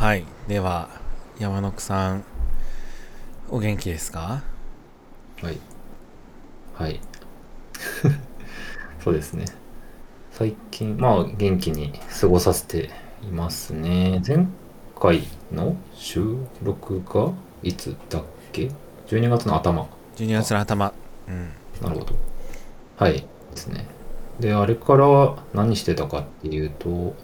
はい。では山野さんお元気ですか？はい。はい。そうですね。最近まあ元気に過ごさせていますね。前回の収録がいつだっけ？12月の頭。12月の頭。うん。なるほど。はい。ですね。であれから何してたかっていうと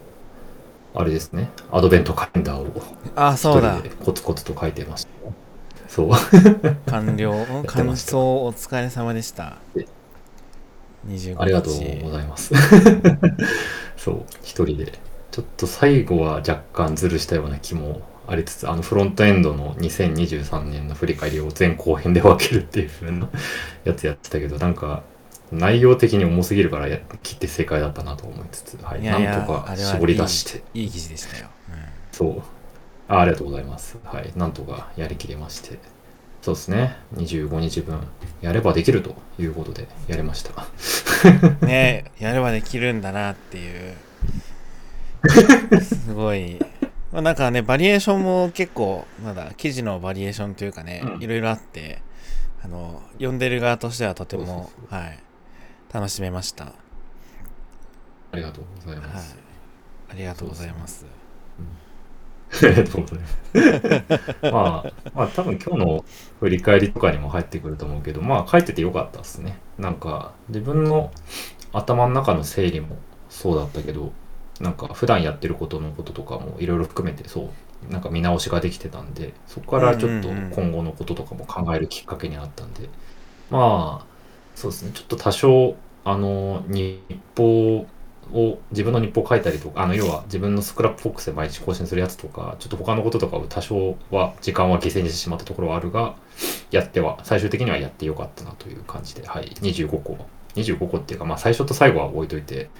あれですね。アドベントカレンダーを。あそうだ。コツコツと書いてましたそう。完了。完走お疲れ様でした。え25日。ありがとうございます。そう、一人で。ちょっと最後は若干ズルしたような気もありつつ、あのフロントエンドの2023年の振り返りを前後編で分けるっていう風なやつやってたけど、なんか内容的に重すぎるからや切って正解だったなと思いつつ、はい、いやいやなんとか絞り出して、いい記事でしたよ、そうあ。ありがとうございます。はい、なんとかやりきれまして。そうですね。25日分やればできるということでやりました。う ん、ねやればできるんだなっていう すごい、まあ、なんかねバリエーションも結構まだ記事のバリエーションというかね、うんいろいろあってあの読んでる側としてはとてもはい楽しめました、はありがとうございいます。、ありがとうございますありがとうございます。まあ、まあ多分今日の振り返りとかにも入ってくると思うけど、まあ書いててよかったですね。なんか自分の頭の中の整理もそうだったけど、なんか普段やってることのこととかもいろいろ含めてそう、なんか見直しができてたんで、そこからちょっと今後のこととかも考えるきっかけになったんで、まあ、そうですね、ちょっと多少、あの、日報を自分の日報を書いたりとかあの要は自分のスクラップボックスで毎日更新するやつとかちょっと他のこととかを多少は時間は犠牲にしてしまったところはあるがやっては最終的にはやってよかったなという感じで。はい。25個。25個っていうかまあ最初と最後は置いといて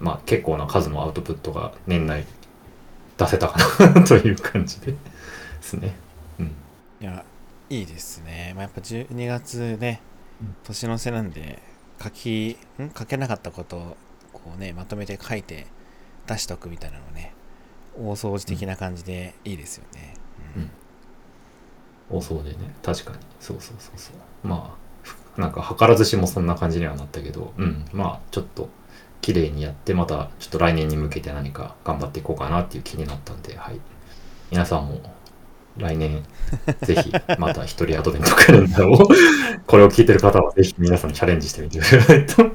まあ結構な数のアウトプットが年内出せたかなという感じでですね。うん。いやいいですね、まあ、やっぱ12月ね年の瀬なんで書きん？書けなかったことをこうねまとめて書いて出しとくみたいなのね大掃除的な感じでいいですよね、うん。多そうでね。確かに。そうそうそうそう。まあふなんか図らずしもそんな感じにはなったけどうん。まあちょっと綺麗にやってまたちょっと来年に向けて何か頑張っていこうかなっていう気になったんではい。皆さんも来年ぜひまた一人アドベントカレンダーを これを聞いてる方はぜひ皆さんチャレンジしてみてくださいと。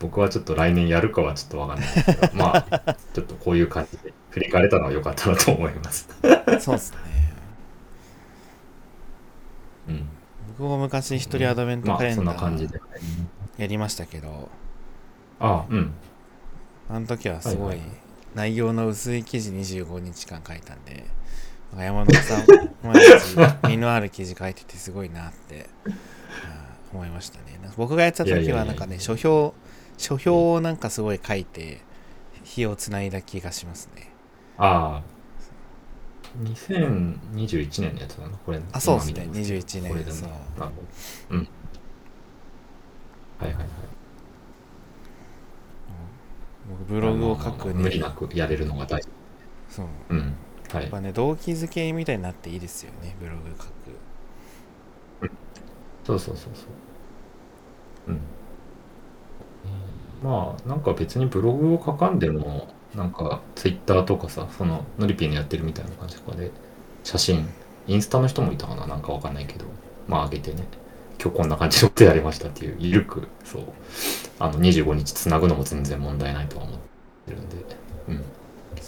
僕はちょっと来年やるかはちょっとわかんないですけどまあちょっとこういう感じで振り返れたのは良かったなと思います。そうですね。うん。僕も昔一人アドベントまあそんなカレンダー感じで。やりましたけど、あうん。あの時はすごい内容の薄い記事25日間書いたんで山本さん毎日身のある記事書いててすごいなって思いましたね僕がやってた時はなんかね書評書評をなんかすごい書いて火をつないだ気がしますねああ。2021年のやつだな、これ。あそうですね今見てます21年これでもそうなるほど。うん。はいはいはい。僕ブログを書くまあまあまあ無理ねなくやれるのが大事。そううん。はいやっ。ぱね動機づけみたいになっていいですよねブログ書くそうそうそうそう。うん。まあ、なんか別にブログを書かんでも、なんかツイッターとかさ、そのノリピーのやってるみたいな感じとかで、写真、インスタの人もいたかな、なんかわかんないけど、まあ上げてね、今日こんな感じのことやりましたっていう、ゆるく、そう、あの25日つなぐのも全然問題ないとは思ってるんで、うん。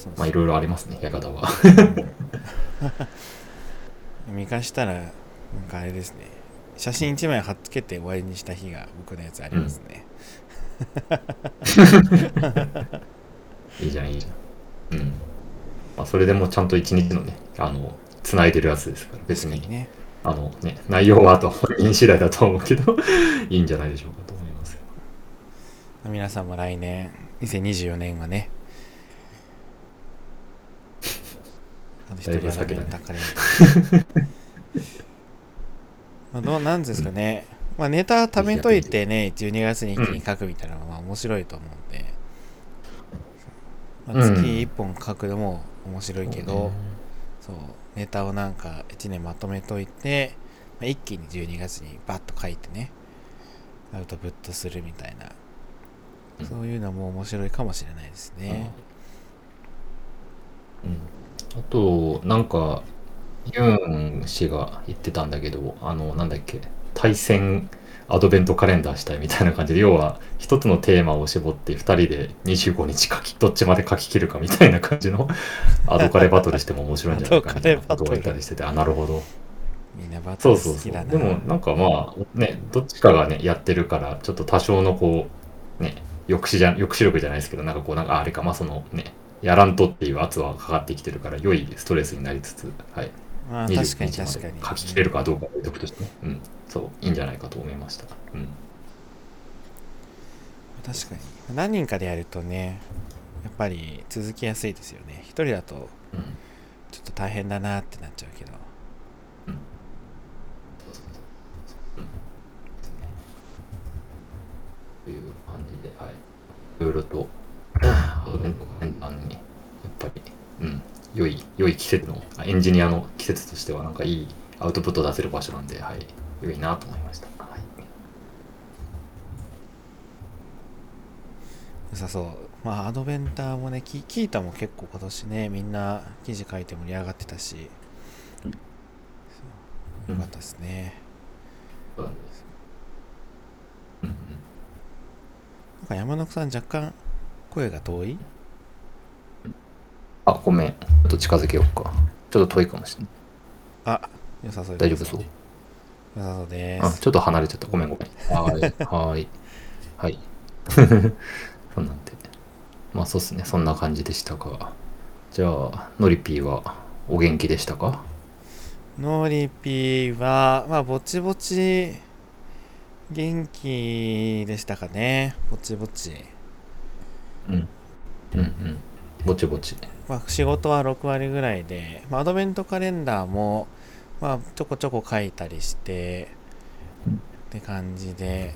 そうまあいろいろありますね、やり方は。見返したらなんかあれですね写真1枚貼っつけて終わりにした日が僕のやつありますね、いいじゃん、いいじゃん。うん。まあそれでもちゃんと一日のね、あの、つないでるやつですから、別に、ねあのね、内容はあと本人次第だと思うけど、いいんじゃないでしょうかと思いますよ。皆さんも来年2024年はねあと一人アドぶ先だね。ベントカレンダーまあどうなんですかね、まあ、ネタ貯めといてね12月に一気に書くみたいなのはまあ面白いと思うんで、ままあ、月うん。1本書くのも面白いけど、そうね。そうネタをなんか1年まとめといて、まあ、一気に12月にバッと書いてねアウトプットするみたいな、うん。そういうのも面白いかもしれないですね、うん、あとなんかユン氏が言ってたんだけどあのなんだっけ対戦アドベントカレンダーしたいみたいな感じで要は一つのテーマを絞って2人で25日書きどっちまで書き切るかみたいな感じの アドカレバトルしても面白いんじゃないかみたいなことを言ったりしててあなるほど。みんなバトルそうそうそう。好きだなでもなんかまあねどっちかがねやってるからちょっと多少のこうね抑止じゃ抑止力じゃないですけどなんかこうなんかあれかまあそのねやらんとっていう圧はかかってきてるから良いストレスになりつつはい。まあ確か25に日まで確かに書き切れるかどうかというとしてねうん。そういいんじゃないかと思いました。うん。確かに。何人かでやるとねやっぱり続きやすいですよね。一人だとうん。ちょっと大変だなってなっちゃうけど。という感じで、はい。いろいろと、アドベントカレンダーに、やっぱり、うん、良い、良い季節の、あエンジニアの季節としては、なんかいいアウトプット出せる場所なんで、はい、良いなと思いました。はい。良さそう。まあアドベンターもねキキータも結構今年ねみんな記事書いて盛り上がってたし。そうよかったですね、うん。なんか山中さん若干声が遠い？あ、ごめん。ちょっと近づけようか。ちょっと遠いかもしれない。あ良さそう大丈夫そう？良さそうであ、すちょっと離れちゃった。ごめんごめん。はーい。はーい。はい。そうなんで。まあそうっすね。そんな感じでしたが。じゃあ、のりぴーはお元気でしたか？ノリピーはまあぼちぼち元気でしたかねぼちぼちうん。うんうん。ぼちぼち。まあ、仕事は6割ぐらいで、まあ、アドベントカレンダーも、まあ、ちょこちょこ書いたりして、うんって感じで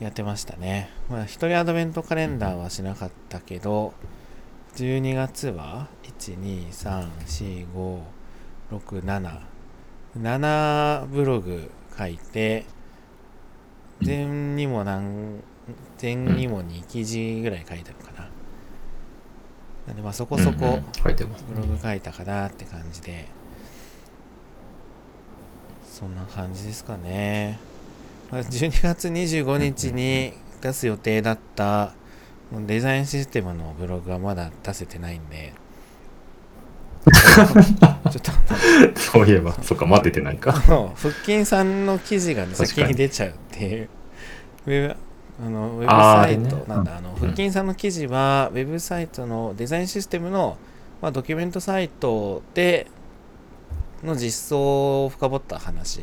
やってましたね。まあ、一人アドベントカレンダーはしなかったけど、12月は、1、2、3、4、5、6、7、7ブログ書いて、前にも何、前にも2記事ぐらい書いたのかな。なんでまあそこそこブログ書いたかなって感じで、そんな感じですかね。まあ12月25日に出す予定だったデザインシステムのブログはまだ出せてないんで、ちょっとそういえば、そっか、待っててないか。腹筋さんの記事が、ね、先に出ちゃうっていう。あのウェブサイト、ねなんだ、あの、腹筋さんの記事は、ウェブサイトのデザインシステムの、まあ、ドキュメントサイトでの実装を深掘った話、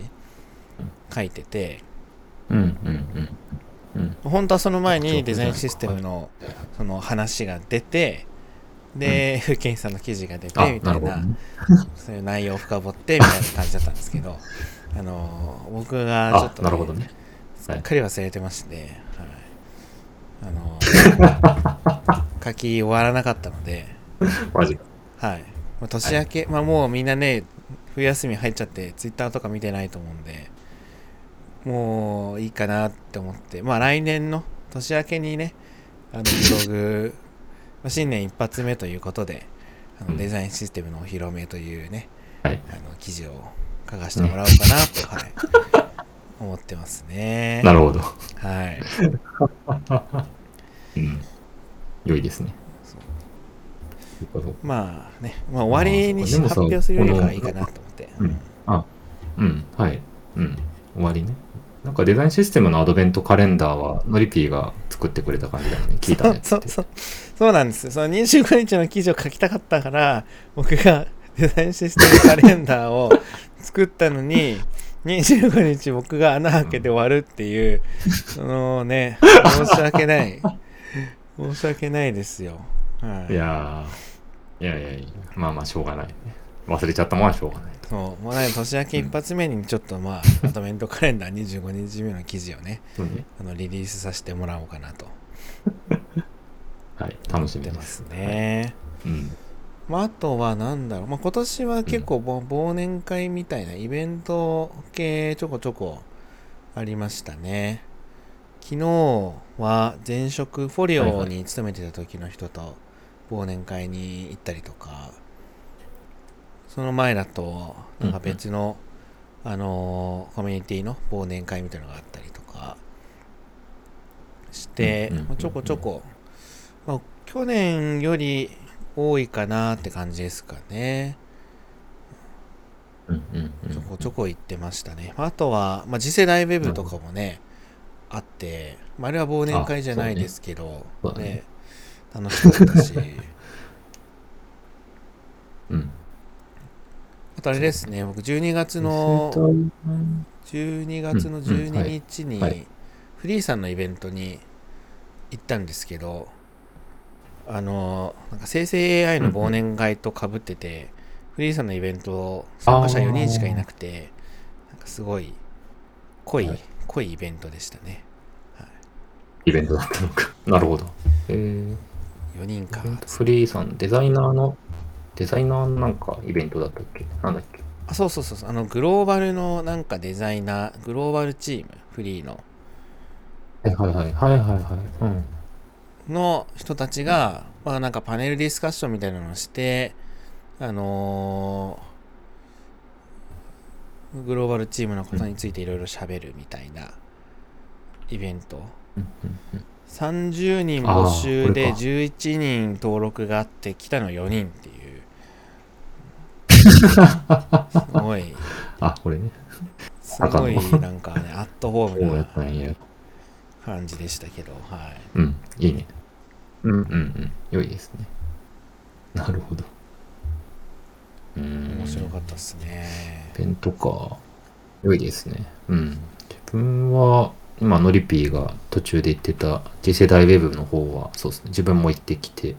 書いてて、うん。うん。うん。うん。本当はその前にデザインはいシステムのその話が出て、で、腹筋さんの記事が出て、あ、みたなないるほど、ね。そういう内容を深掘ってみたいな感じだったんですけど、あの、僕がちょっあと、、なるほどね。すっかり忘れてまして、はい、あの書き終わらなかったので、マジか。はい、まあ年明け、まあもうみんなね冬休み入っちゃってツイッターとか見てないと思うんでもういいかなって思って。まあ来年の年明けにねあのブログまあ新年一発目ということであうん。のデザインシステムのお披露目というね、はい。あの記事を書かせてもらおうかなと、はい、思ってますね。なるほど。はい。うん。良いですね。まあね、まあ、終わりにし発表するよりはいいかなと思って。うん。あ、うん。はい。うん。終わりね。なんかデザインシステムのアドベントカレンダーは、ノリピーが作ってくれた感じだよね。聞いたね。そうそうそうなんです。その25日の記事を書きたかったから、僕が デザインシステムカレンダーを作ったのに、25日僕が穴開けて終わるっていう、そのね、申し訳ない。申し訳ないですよ。はい。いやー、いやいやいや、まあまあ、しょうがないね。忘れちゃったもんはしょうがない。そう、もうね、年明け一発目にちょっとまあ、アドベントカレンダー25日目の記事をね。あのリリースさせてもらおうかなと はい、楽しみで。出ますすね。うん。まあ、あとはなんだろう、まあ、今年は結構ぼ忘年会みたいなイベント系ちょこちょこありましたね。昨日は前職フォリオに勤めてた時の人と忘年会に行ったりとか、その前だとなんか別の、あのーコミュニティの忘年会みたいなのがあったりとか。して、ちょこちょこ、まあ、去年より多いかなって感じですかね。うんうんうん。ちょこちょこ行ってましたね。あとは、まあ、次世代ウェブとかもね、あって、まあ、あれは忘年会じゃないですけど、ね。ね楽しかったし、うん。あとあれですね、僕12月の、12月のうんうん12はい。日にはい、フリーさんのイベントに行ったんですけど、あの、なんか生成 AI の忘年会とかぶってて、フリーさんのイベント参加者4人しかいなくて、なんかすごい濃い、はい濃いイベントでしたね。イベントだったのか。なるほど。えー、4人か。フリーさん、デザイナーの、デザイナーのなんかイベントだったっけ？なんだっけ？あ、そうそうそうそう、あの、グローバルのなんかデザイナー、グローバルチーム、フリーの、はいはいはい。はいはいはい。うん。の人たちが、まあなんかパネルディスカッションみたいなのをして、あのーグローバルチームのことについていろいろ喋るみたいなイベント。うんうんうん30人募集であーこれか11人登録があって来たの4人っていう。すごい、あ、これね。すごいなんかね、アットホームな。感じでしたけど、はい。うん、いいね。うんうんうん。良いですね。なるほど。うーん。面白かったっすね。イベントか。良いですね。うん。自分は、今、ノリピーが途中で言ってた次世代ウェブの方は、そうですね。自分も行ってきて、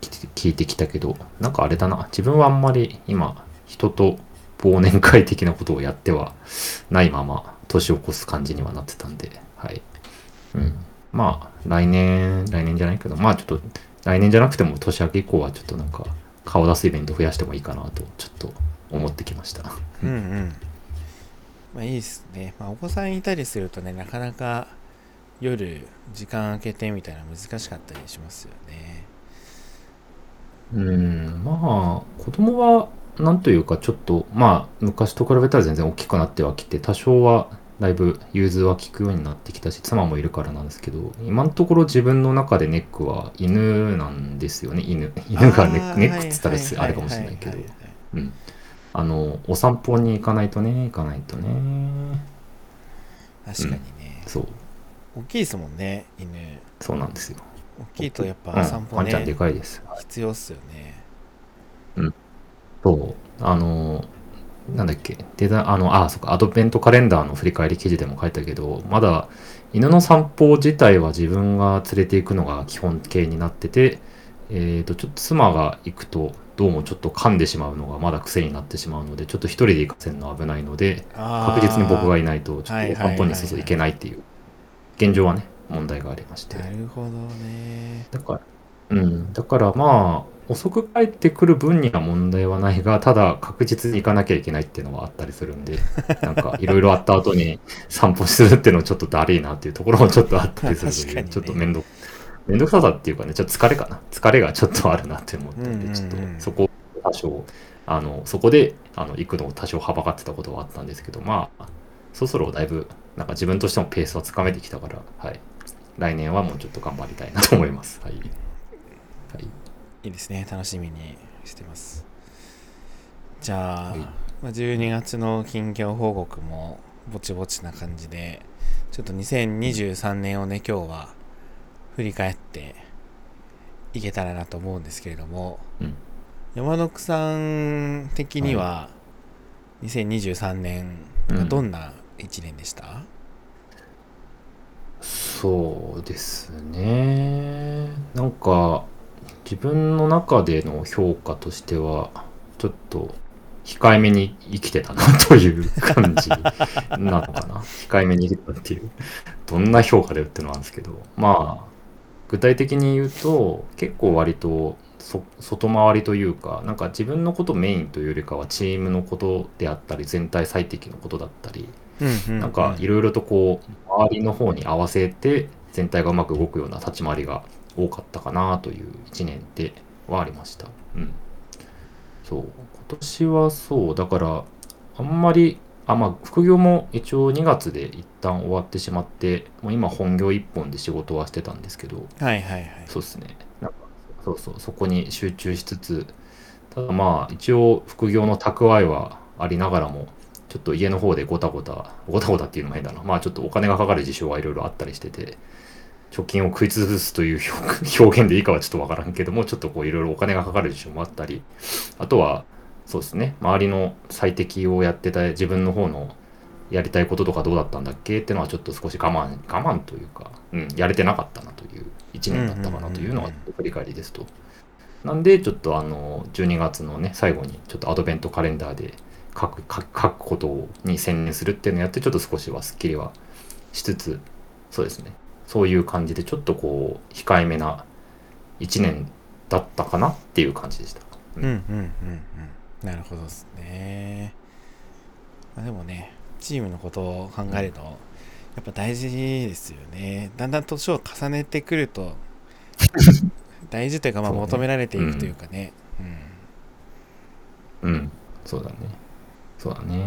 きて聞いてきたけど、なんかあれだな。自分はあんまり今、人と忘年会的なことをやってはないまま、年を越す感じにはなってたんで、はい。うん。まあ、来年、来年じゃないけど、まあちょっと、来年じゃなくても年明け以降はちょっとなんか、顔出すイベント増やしてもいいかなと、ちょっと思ってきました。うんうん。まあいいですね。まあお子さんいたりするとね、なかなか夜時間空けてみたいな難しかったりしますよね。うん、まあ、子供は、なんというか、ちょっと、まあ、昔と比べたら全然大きくなってはきて、多少は、だいぶ融通は効くようになってきたし、妻もいるからなんですけど、今のところ自分の中でネックは犬なんですよね、犬。犬がネック、ネックっつったらあれかもしれないけどうん。あの、お散歩に行かないとね、行かないとね。確かにね。そう、大きいですもんね、犬。そうなんですよ。大きいとやっうん、ぱ散歩ワンちゃんでね、かいです。必要っすよね。そう、あの、なんだっけ、デザあの、あ、そっか、アドベントカレンダーの振り返り記事でも書いたけど、まだ犬の散歩自体は自分が連れて行くのが基本形になってて、えっ、と、ちょっと妻が行くと、どうもちょっと噛んでしまうのがまだ癖になってしまうので、ちょっと一人で行かせるのは危ないので、確実に僕がいないと、ちょっとお散歩にそうそう行けないっていう、現状はね、問題がありまして。なるほどね。だから、うん、だからまあ、遅く帰ってくる分には問題はないが、ただ確実に行かなきゃいけないっていうのはあったりするんで、なんかいろいろあった後に散歩するっていうのはちょっとだるいなっていうところもちょっとあったりする確かにねちょっとめんど、めんどくささっていうかね、ちょっと疲れかな。疲れがちょっとあるなって思ったんで、ちょっとそこを多少、あの、そこであの行くのを多少はばかってたことはあったんですけど、まあ、そろそろだいぶ、なんか自分としてもペースはつかめてきたから、はい。来年はもうちょっと頑張りたいなと思います。はい。はい。いいですね。楽しみにしてます。じゃあ、はいまあ、12月の近況報告もぼちぼちな感じで、ちょっと2023年をね、今日は振り返っていけたらなと思うんですけれども、うん山野くさん的には2023年、うんどんな1年でした、そうですね。なんか、自分の中での評価としては、ちょっと、控えめに生きてたなという感じなのかな。控えめに生きてたっていう、どんな評価でっていうのはあるんですけど、まあ、具体的に言うと結構割とそ外回りというかなんか自分のことメインというよりかはチームのことであったり全体最適のことだったりうんうん。なんかいろいろとこう周りの方に合わせて全体がうまく動くような立ち回りが多かったかなという1年ではありました。うん。そう。今年はそう。だからあんまり、あ、まあ副業も一応2月で一旦終わってしまって、もう今本業1本で仕事はしてたんですけど、はいはいはいそうですね。なんかそうそう、そこに集中しつつ、ただまあ、一応副業の蓄えはありながらも、ちょっと家の方でごたごた、ごたごたっていうのも変だな。まあちょっとお金がかかる事象はいろいろあったりしてて、貯金を食い潰すという 表現でいいかはちょっとわからんけども、ちょっとこういろいろお金がかかる事象もあったり、あとは、そうですね、周りの最適をやってた自分の方のやりたいこととかどうだったんだっけっていうのはちょっと少し我慢、我慢というか、うん、やれてなかったなという1年だったかなというのが振り返りですと。なんで、ちょっとあの、12月のね、最後にちょっとアドベントカレンダーで書く、書く書くことに専念するっていうのをやって、ちょっと少しはスッキリはしつつ、そうですね、そういう感じで、ちょっとこう、控えめな1年だったかなっていう感じでした。うん。うんうんうん。なるほどですね、まあ、でもねチームのことを考えるとやっぱ大事ですよね。だんだん年を重ねてくると 大事というかまあ求められていくというかね。うん、そうだね。そうだね。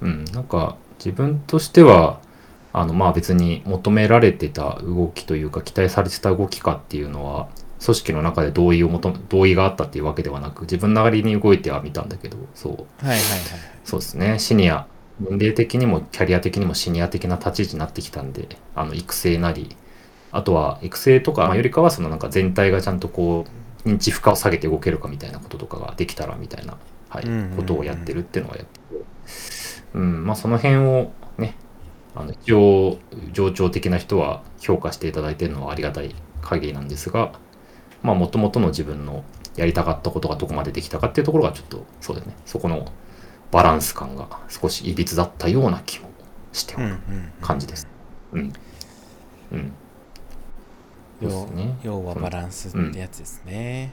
うん、なんか自分としては、あのまあ別に求められてた動きというか期待されてた動きかっていうのは組織の中で同意を求め同意があったっていうわけではなく自分なりに動いてはみたんだけどそう。うん、はいはいはいそうですね。シニア年齢的にもキャリア的にもシニア的な立ち位置になってきたんであの育成なりあとは育成とかよりかはそのなんか全体がちゃんとこう認知負荷を下げて動けるかみたいなこととかができたらみたいな、はいうんうんうん。ことをやってるっていうのがやってて、うん、まあその辺をねあの一応上長的な人は評価していただいてるのはありがたい限りなんですがまあもともとの自分のやりたかったことがどこまでできたかっていうところがちょっとそうですねそこのバランス感が少しいびつだったような気もしておる感じです。うん。うん。そうですね。要はバランスってやつですね、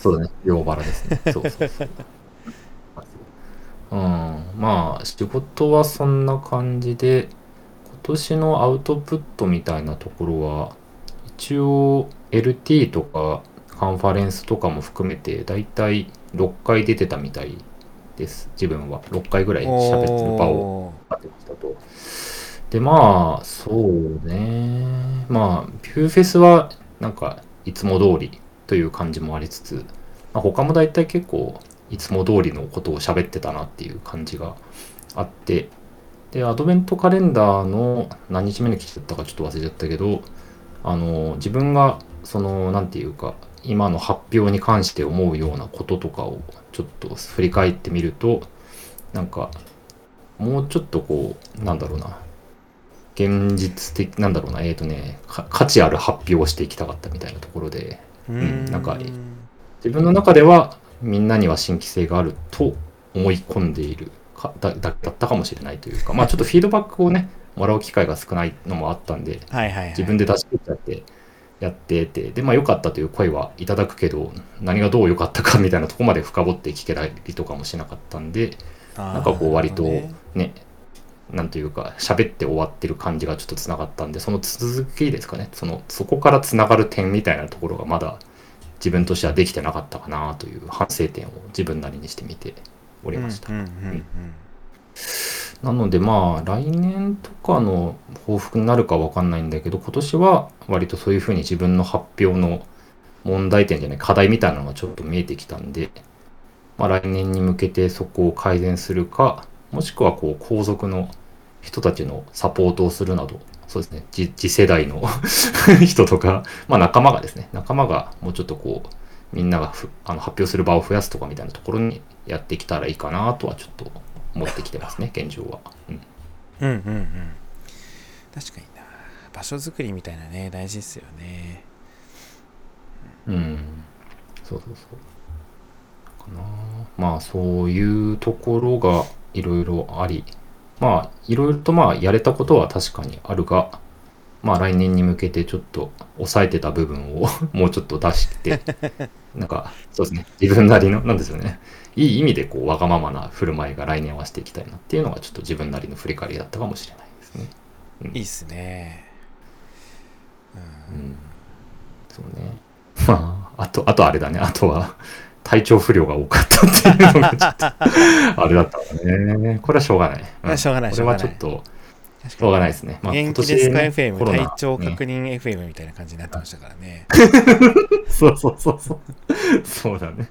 そうだね。両バラですね。そうそうそう。うん。まあ、仕事はそんな感じで、今年のアウトプットみたいなところは、一応 LT とかカンファレンスとかも含めて、だいたい6回出てたみたいです。自分は。6回ぐらい喋ってる場を。おなってましたと。で、まあ、そうね。まあ、ビューフェスは、なんか、いつも通りという感じもありつつ、まあ、他も大体結構、いつも通りのことを喋ってたなっていう感じがあって、で、アドベントカレンダーの何日目の記事だったかちょっと忘れちゃったけど、あの、自分が、その、なんていうか、今の発表に関して思うようなこととかをちょっと振り返ってみると、なんか、もうちょっとこう、なんだろうな、現実的、なんだろうな、えっ、とねか、価値ある発表をしていきたかったみたいなところで、ーうんなんか自分の中ではみんなには新規性があると思い込んでいるかだだだったかもしれないというか、まあちょっとフィードバックをね、もらう機会が少ないのもあったんで、はいはいはい。自分で出し切っちゃってやってて、で、まあ良かったという声はいただくけど、何がどう良かったかみたいなとこまで深掘って聞けたりとかもしなかったんで、ななんかこう割とね。ね、なんというか、喋って終わってる感じがちょっとつながったんで、その続きですかね、その、そこからつながる点みたいなところがまだ自分としてはできてなかったかなという反省点を自分なりにしてみておりました。なのでまあ、来年とかの抱負になるかわかんないんだけど、今年は割とそういうふうに自分の発表の問題点じゃない、課題みたいなのがちょっと見えてきたんで、まあ来年に向けてそこを改善するか、もしくはこう後続の人たちのサポートをするなど、そうですね、次次世代の 人とか、まあ仲間がですね、仲間がもうちょっとこう、みんながふあの発表する場を増やすとかみたいなところにやってきたらいいかなとはちょっと思ってきてますね、現状は。うん。うんうんうん。確かにな。場所づくりみたいなね大事ですよね。うん、そうそうそう。かな。まあそういうところがいろいろあり、まあいろいろとまあやれたことは確かにあるが、まあ来年に向けてちょっと抑えてた部分を もうちょっと出して、なんかそうですね、自分なりの、なんですよね、いい意味でこうわがままな振る舞いが来年はしていきたいなっていうのがちょっと自分なりの振り返りだったかもしれないですね。うん。いいっすね。ううん。ん、そうね。まあ、あと、あとあれだね、あとは、体調不良が多かったっていうのがちょっと、あれだったわね。これはしょうがない。これはしょうがないこれはちょっと、しょうがないですね。まあ、元気ですかね、FM 体調ね。確認 FM みたいな感じになってましたからね。そうそうそうそう。そうだね。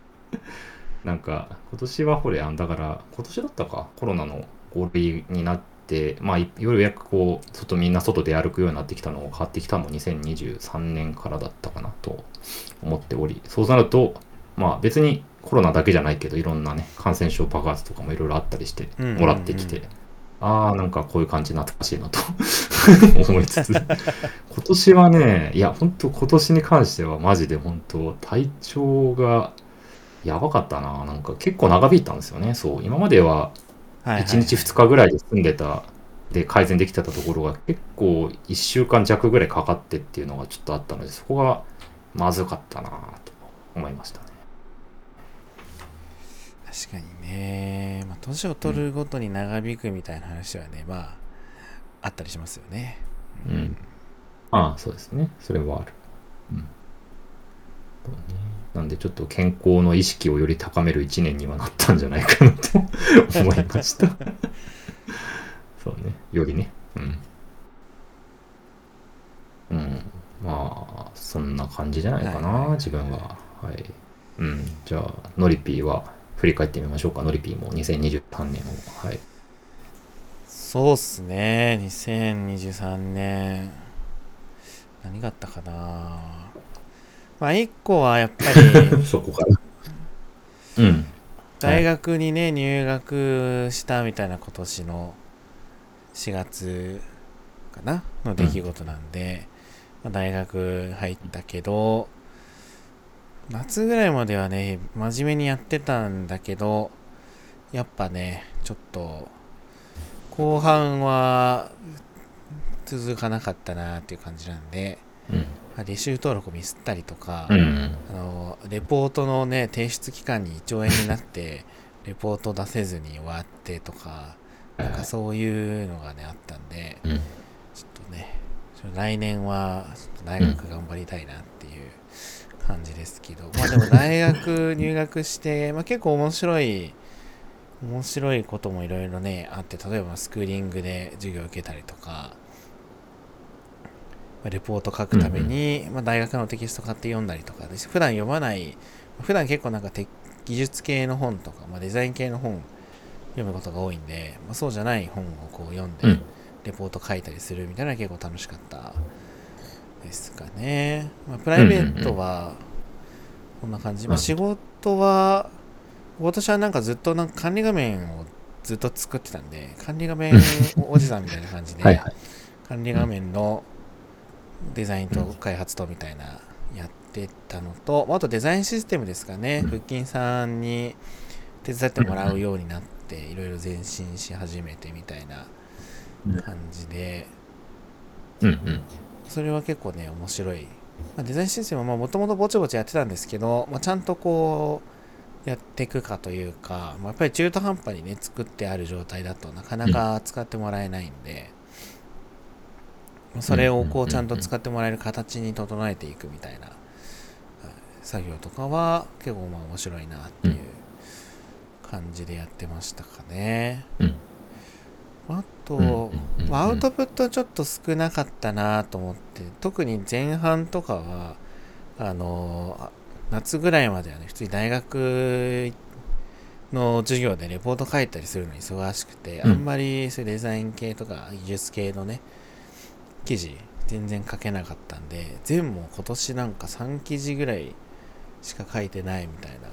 なんか、今年はこれ、あだから、今年だったか、コロナの5類になって、まあ、いようやくこう、外、みんな外で歩くようになってきたのが変わってきたのも2023年からだったかなと思っており、そうなると、まあ別にコロナだけじゃないけど、いろんなね、感染症爆発とかもいろいろあったりして、うんうんうん。もらってきて、ああ、なんかこういう感じ懐かしいなと 思いつつ、今年はね、いや、本当今年に関してはマジで本当体調がやばかったな。なんか結構長引いたんですよね。そう。今までははいはい1日2日ぐらいで済んでた、で改善できてたところが結構1週間弱ぐらいかかってっていうのがちょっとあったので、そこがまずかったなと思いましたね。確かにね、まあ、年を取るごとに長引くみたいな話はね、まああったりしますよねうん。ああ、そうですね。それはある。うん。そうね。なんでちょっと健康の意識をより高める一年にはなったんじゃないかなと思いました。そうね。よりね。うん。うん。まあ、そんな感じじゃないかな、はいはいはい自分は。はい。うん。じゃあ、ノリピーは？振り返ってみましょうか。ノリピーも2023年を。はい。そうっすね2023年何があったかなまあ一個はやっぱり そこから。うん。大学にね入学したみたいな今年の4月かなの出来事なんで、まあ、大学入ったけど夏ぐらいまではね真面目にやってたんだけどやっぱねちょっと後半は続かなかったなっていう感じなんで、うん。まあ履修登録ミスったりとか、うん。あのレポートのね提出期間に胃腸炎になって レポート出せずに終わってとかなんかそういうのがねあったんでうん。ちょっとね来年はちょっと大学頑張りたいなって感じですけど、まあでも大学入学して、まあ、結構面白い面白いこともいろいろねあって例えばスクーリングで授業を受けたりとかまあレポート書くために、まあ、大学のテキスト買って読んだりとかで普段読まない普段結構なんかテ技術系の本とか、まあ、デザイン系の本読むことが多いんで、まあ、そうじゃない本をこう読んで、うん。レポート書いたりするみたいなのが結構楽しかったですかね。まあ、プライベートはこんな感じ。まあ、うん仕事は、今年はなんかずっとなんか管理画面をずっと作ってたんで、管理画面 おじさんみたいな感じで、はいはい。管理画面のデザインと開発とみたいなやってたのと、あとデザインシステムですかね、うん腹筋さんに手伝ってもらうようになって、いろいろ前進し始めてみたいな感じで、うんうん。それは結構ね面白い、まあ、デザインシステムはもともとぼちぼちやってたんですけど、まあ、ちゃんとこうやっていくかというか、まあ、やっぱり中途半端にね作ってある状態だとなかなか使ってもらえないんで、まあそれをこうちゃんと使ってもらえる形に整えていくみたいなはい作業とかは結構まあ面白いなっていう感じでやってましたかね。うん。あと、うんうんうんまあアウトプットちょっと少なかったなと思って特に前半とかはあのあ夏ぐらいまではね普通に大学の授業でレポート書いたりするのに忙しくて、うん。あんまりそういうデザイン系とか技術系のね記事全然書けなかったんで全部今年なんか3記事ぐらいしか書いてないみたいな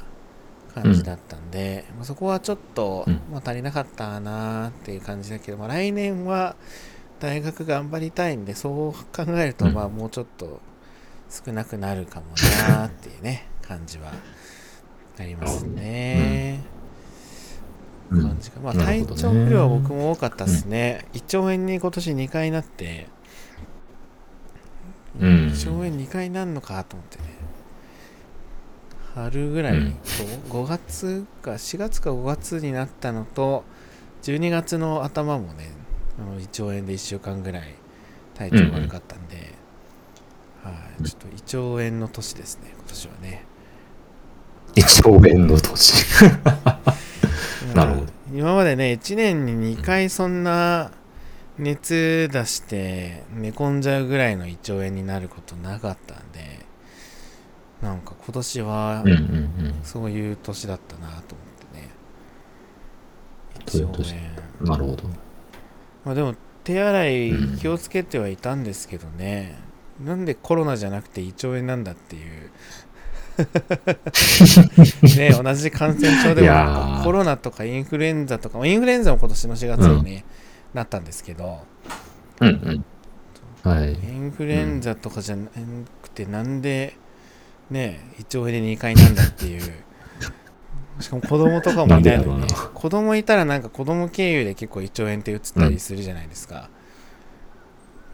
感じだったんで、まあそこはちょっと、うん。まあ、足りなかったなっていう感じだけど、まあ、来年は大学頑張りたいんでそう考えるとうん。まあもうちょっと少なくなるかもなっていうね 感じはありますね。うん。感じか。まあ体調不良は僕も多かったですね。胃腸炎に今年2回なって。上演2回なんのかと思ってね春ぐらい、うん。5月か4月か5月になったのと12月の頭もねあの胃腸炎で1週間ぐらい体調悪かったんで、はい、ちょっと胃腸炎の年ですね今年はね。一応円の年。なるほど。今までね1年に2回そんな熱出して寝込んじゃうぐらいの胃腸炎になることなかったんでなんか今年はうんうんうん。そういう年だったなと思ってね。そういう年。なるほど。まあでも手洗いうん。気をつけてはいたんですけどね、なんでコロナじゃなくて胃腸炎なんだっていう。ね同じ感染症でもコロナとかインフルエンザとかインフルエンザも今年の4月にね、なったんですけど。うんうん。はい。インフルエンザとかじゃなくてなんでね胃腸炎で2回なんだっていう。しかも子供とかもいないのに子供いたらなんか子供経由で結構胃腸炎って移ったりするじゃないですか、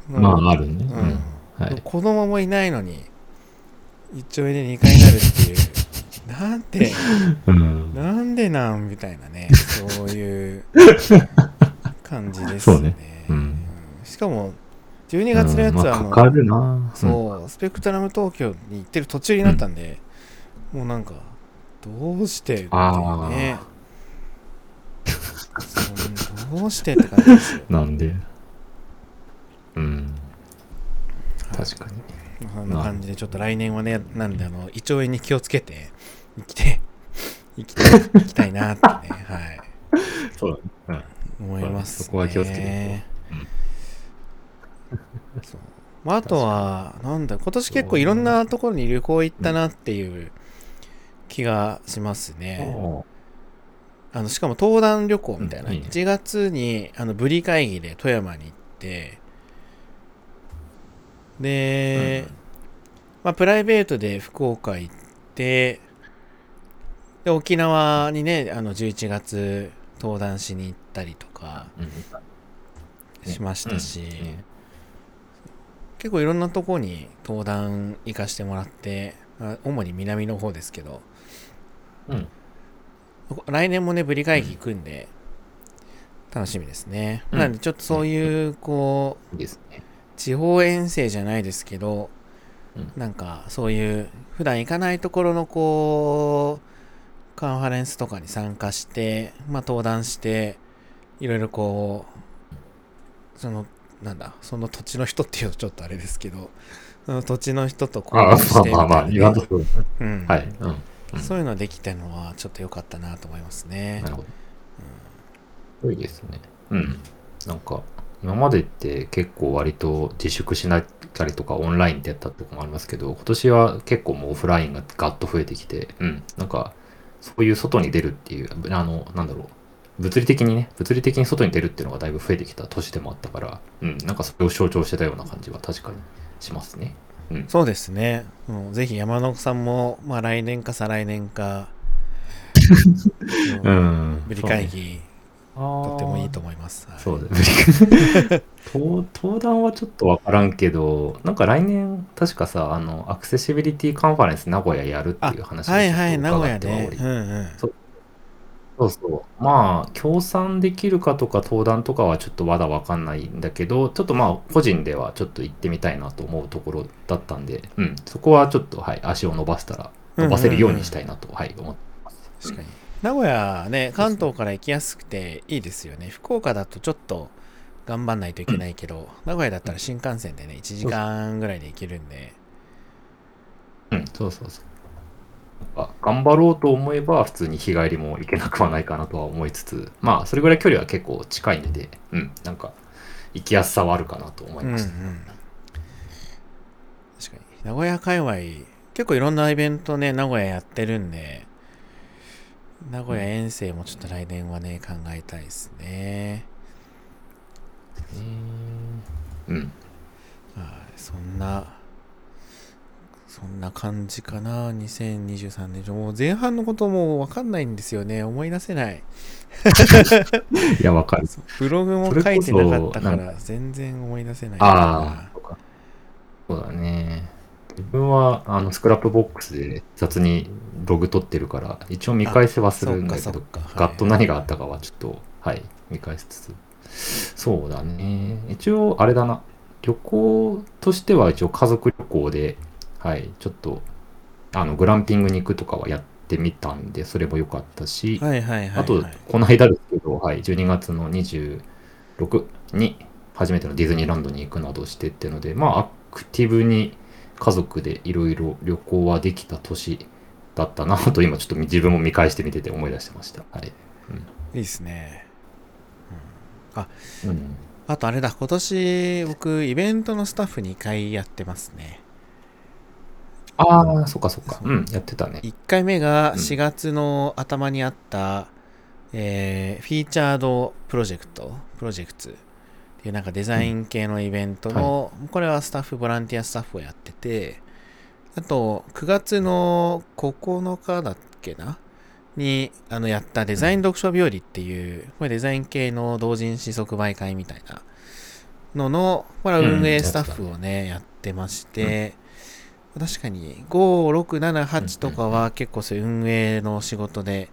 まあ、あるね。ううん。ん。はい。子供もいないのに胃腸炎で2回なるっていう。なんてうん。なんでなんみたいなねそういう 感じですそうねね。うん。うん。しかも12月のやつはあの、まあ、かかるな。そう、スペクトラム東京に行ってる途中になったんで、もうなんか、どうしてっていうあね。どうしてって感じですよ。うん。なんで？うん。確かに。そんな感じで、ちょっと来年はね、なんで、あの、胃腸炎に気をつけて、生きて、生きて、生きたいなってね、はい、そうだね。思います、ね。そこは気をつけていこ そう。まあ、あとは、なんだ、今年結構いろんなところに旅行行ったなっていう気がしますうん。あのしかも登壇旅行みたいな、うんいいね1月にあのブリ会議で富山に行って。で、まあ、プライベートで福岡行ってで沖縄にねあの11月登壇しに行ったりとかうんしましたし、ね結構いろんなとこに登壇行かしてもらってまあ主に南の方ですけどうん。来年もね、ブリ会議行くんで、楽しみですね。うんなんで、ちょっとそういう、こう、いいですね。地方遠征じゃないですけど、うんなんか、そういう、普段行かないところの、こう、カンファレンスとかに参加して、まあ、登壇して、いろいろこう、その、なんだ、その土地の人っていうとちょっとあれですけど、その土地の人と交流してみたいなまあまあまあ、言わんとそう。うんはい。うん。うんそういうのできたのはちょっと良かったなと思いますねな。るほど。いいですね。うん。なんか、今までって結構割と自粛しなったりとかオンラインでやったとこもありますけど、今年は結構もうオフラインがガッと増えてきて、うん。なんか、そういう外に出るっていう、あの、なんだろう。物理的にね、物理的に外に出るっていうのがだいぶ増えてきた年でもあったから、うん。なんかそれを象徴してたような感じは確かにしますね。そうですね。もうぜひ山野さんも、まあ来年か再来年か、んブリ会議、ととってもいいと思います。はいそうだね。登登壇はちょっとわからんけど、なんか来年、確かさ、あの、アクセシビリティカンファレンス名古屋やるっていう話をはいはい、ちょっと名古屋伺ってはおり。ねうんうん。そうそう。まあ、協賛できるかとか登壇とかはちょっとまだわかんないんだけど、ちょっとまあ、個人ではちょっと行ってみたいなと思うところだったんで、うん、そこはちょっと、はい、足を伸ばせたら、伸ばせるようにしたいなと、はい、思ってます。確かに。名古屋ね、関東から行きやすくていいですよね。福岡だとちょっと頑張んないといけないけど、名古屋だったら新幹線でね、1時間ぐらいで行けるんで、うん、そうそうそう。頑張ろうと思えば、普通に日帰りも行けなくはないかなとは思いつつ、まあ、それぐらい距離は結構近いんで、うん、なんか、行きやすさはあるかなと思いうんうんました。。確かに。名古屋界隈、結構いろんなイベントね、名古屋やってるんで、名古屋遠征もちょっと来年はね、考えたいですね。うん。はい、そんな、そんな感じかな、2023年。もう前半のこともうわかんないんですよね。思い出せない。いや、わかる。ブログも書いてなかったから、全然思い出せないああ、そうか。そうだね。自分はあのスクラップボックスで雑にログ取ってるから、一応見返せはするんだけどガッと何があったかはちょっと、はい、見返しつつ。そうだね。一応、あれだな。旅行としては一応家族旅行で、はい、ちょっと、あの、グランピングに行くとかはやってみたんで、それも良かったし、はいはいはい、はい。あと、この間ですけど、はい、12月の26に初めてのディズニーランドに行くなどしてっていうので、まあ、アクティブに家族でいろいろ旅行はできた年だったなと、今ちょっと自分も見返してみてて思い出してました。はい。いいですね。うん。あとあれだ、今年僕、イベントのスタッフ2回やってますね。ああ、そっかそっか。う。ん、やってたね。1回目がうん。4月の頭にあった、えーフィーチャードプロジェクト、プロジェクトっていうなんかデザイン系のイベントの、これはスタッフ、ボランティアスタッフをやってて、あと9月の9日だっけな？にあのやったデザイン読書日和っていう、これデザイン系の同人誌即売会みたいなのの、これは運営スタッフをね、やってまして、確かに5、6、7、8とかは結構そういう運営の仕事で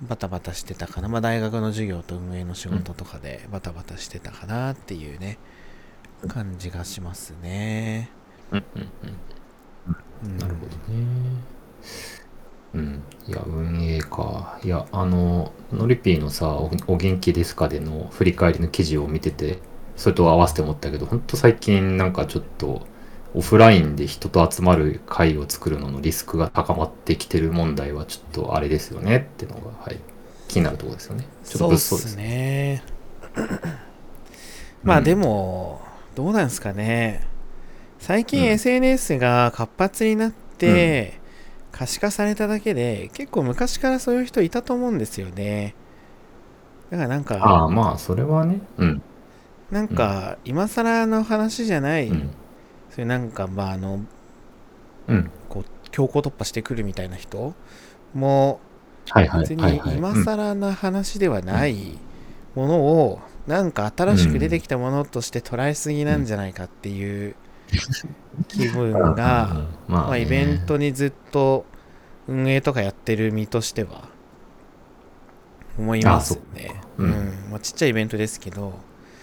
バタバタしてたかな。まあ大学の授業と運営の仕事とかでバタバタしてたかなっていうね、感じがしますね。うんうんうん。うんなるほどね。うん。いや、運営か。いや、あの、ノリピーのさ、おお元気ですかでの振り返りの記事を見てて、それと合わせて思ったけど、ほんと最近なんかちょっと、オフラインで人と集まる会を作るののリスクが高まってきてる問題はちょっとあれですよねっていうのが、はい、気になるところですよね。ちょっとそうっ物騒ですす。ね。まあうんでも、どうなんですかね。最近うん SNS が活発になって、可視化されただけで、結構昔からそういう人いたと思うんですよね。だからなんあか、あ、まあ、それはね。うん。なんか、今更の話じゃない、うん。そういうなんか、まあ、あの、うん。こう、強行突破してくるみたいな人も、はいはい別に。今うん更な話ではないものをなんか新しく出てきたものとして捉えすぎなんじゃないかっていう 気分が、ままあ、イベントにずっと運営とかやってる身としては思いますね。うんまあ、ちっちゃいイベントですけど、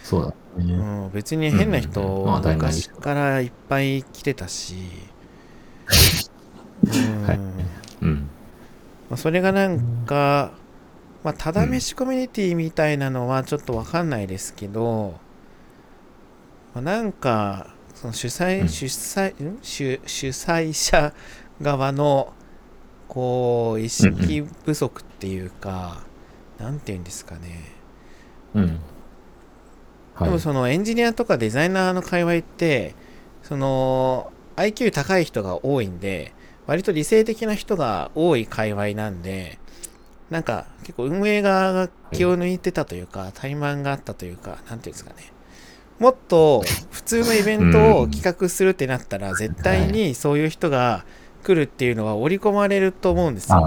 そうだうね。ん、別に変な人昔からいっぱい来てたし、うんはいうん。まあ、それがなんか、まあ、ただ飯コミュニティみたいなのはちょっとわかんないですけど、まあ、なんか、その主催、うん主催、ん？主主催者側の、こう、意識不足っていうか、なんて言うんですかね。うん。はい。でもそのエンジニアとかデザイナーの界隈って、その IQ 高い人が多いんで、割と理性的な人が多い界隈なんで、なんか結構運営側が気を抜いてたというか、怠慢があったというか、なんていうんですかね。もっと普通のイベントを企画するってなったら、絶対にそういう人が来るっていうのは織り込まれると思うんですよ。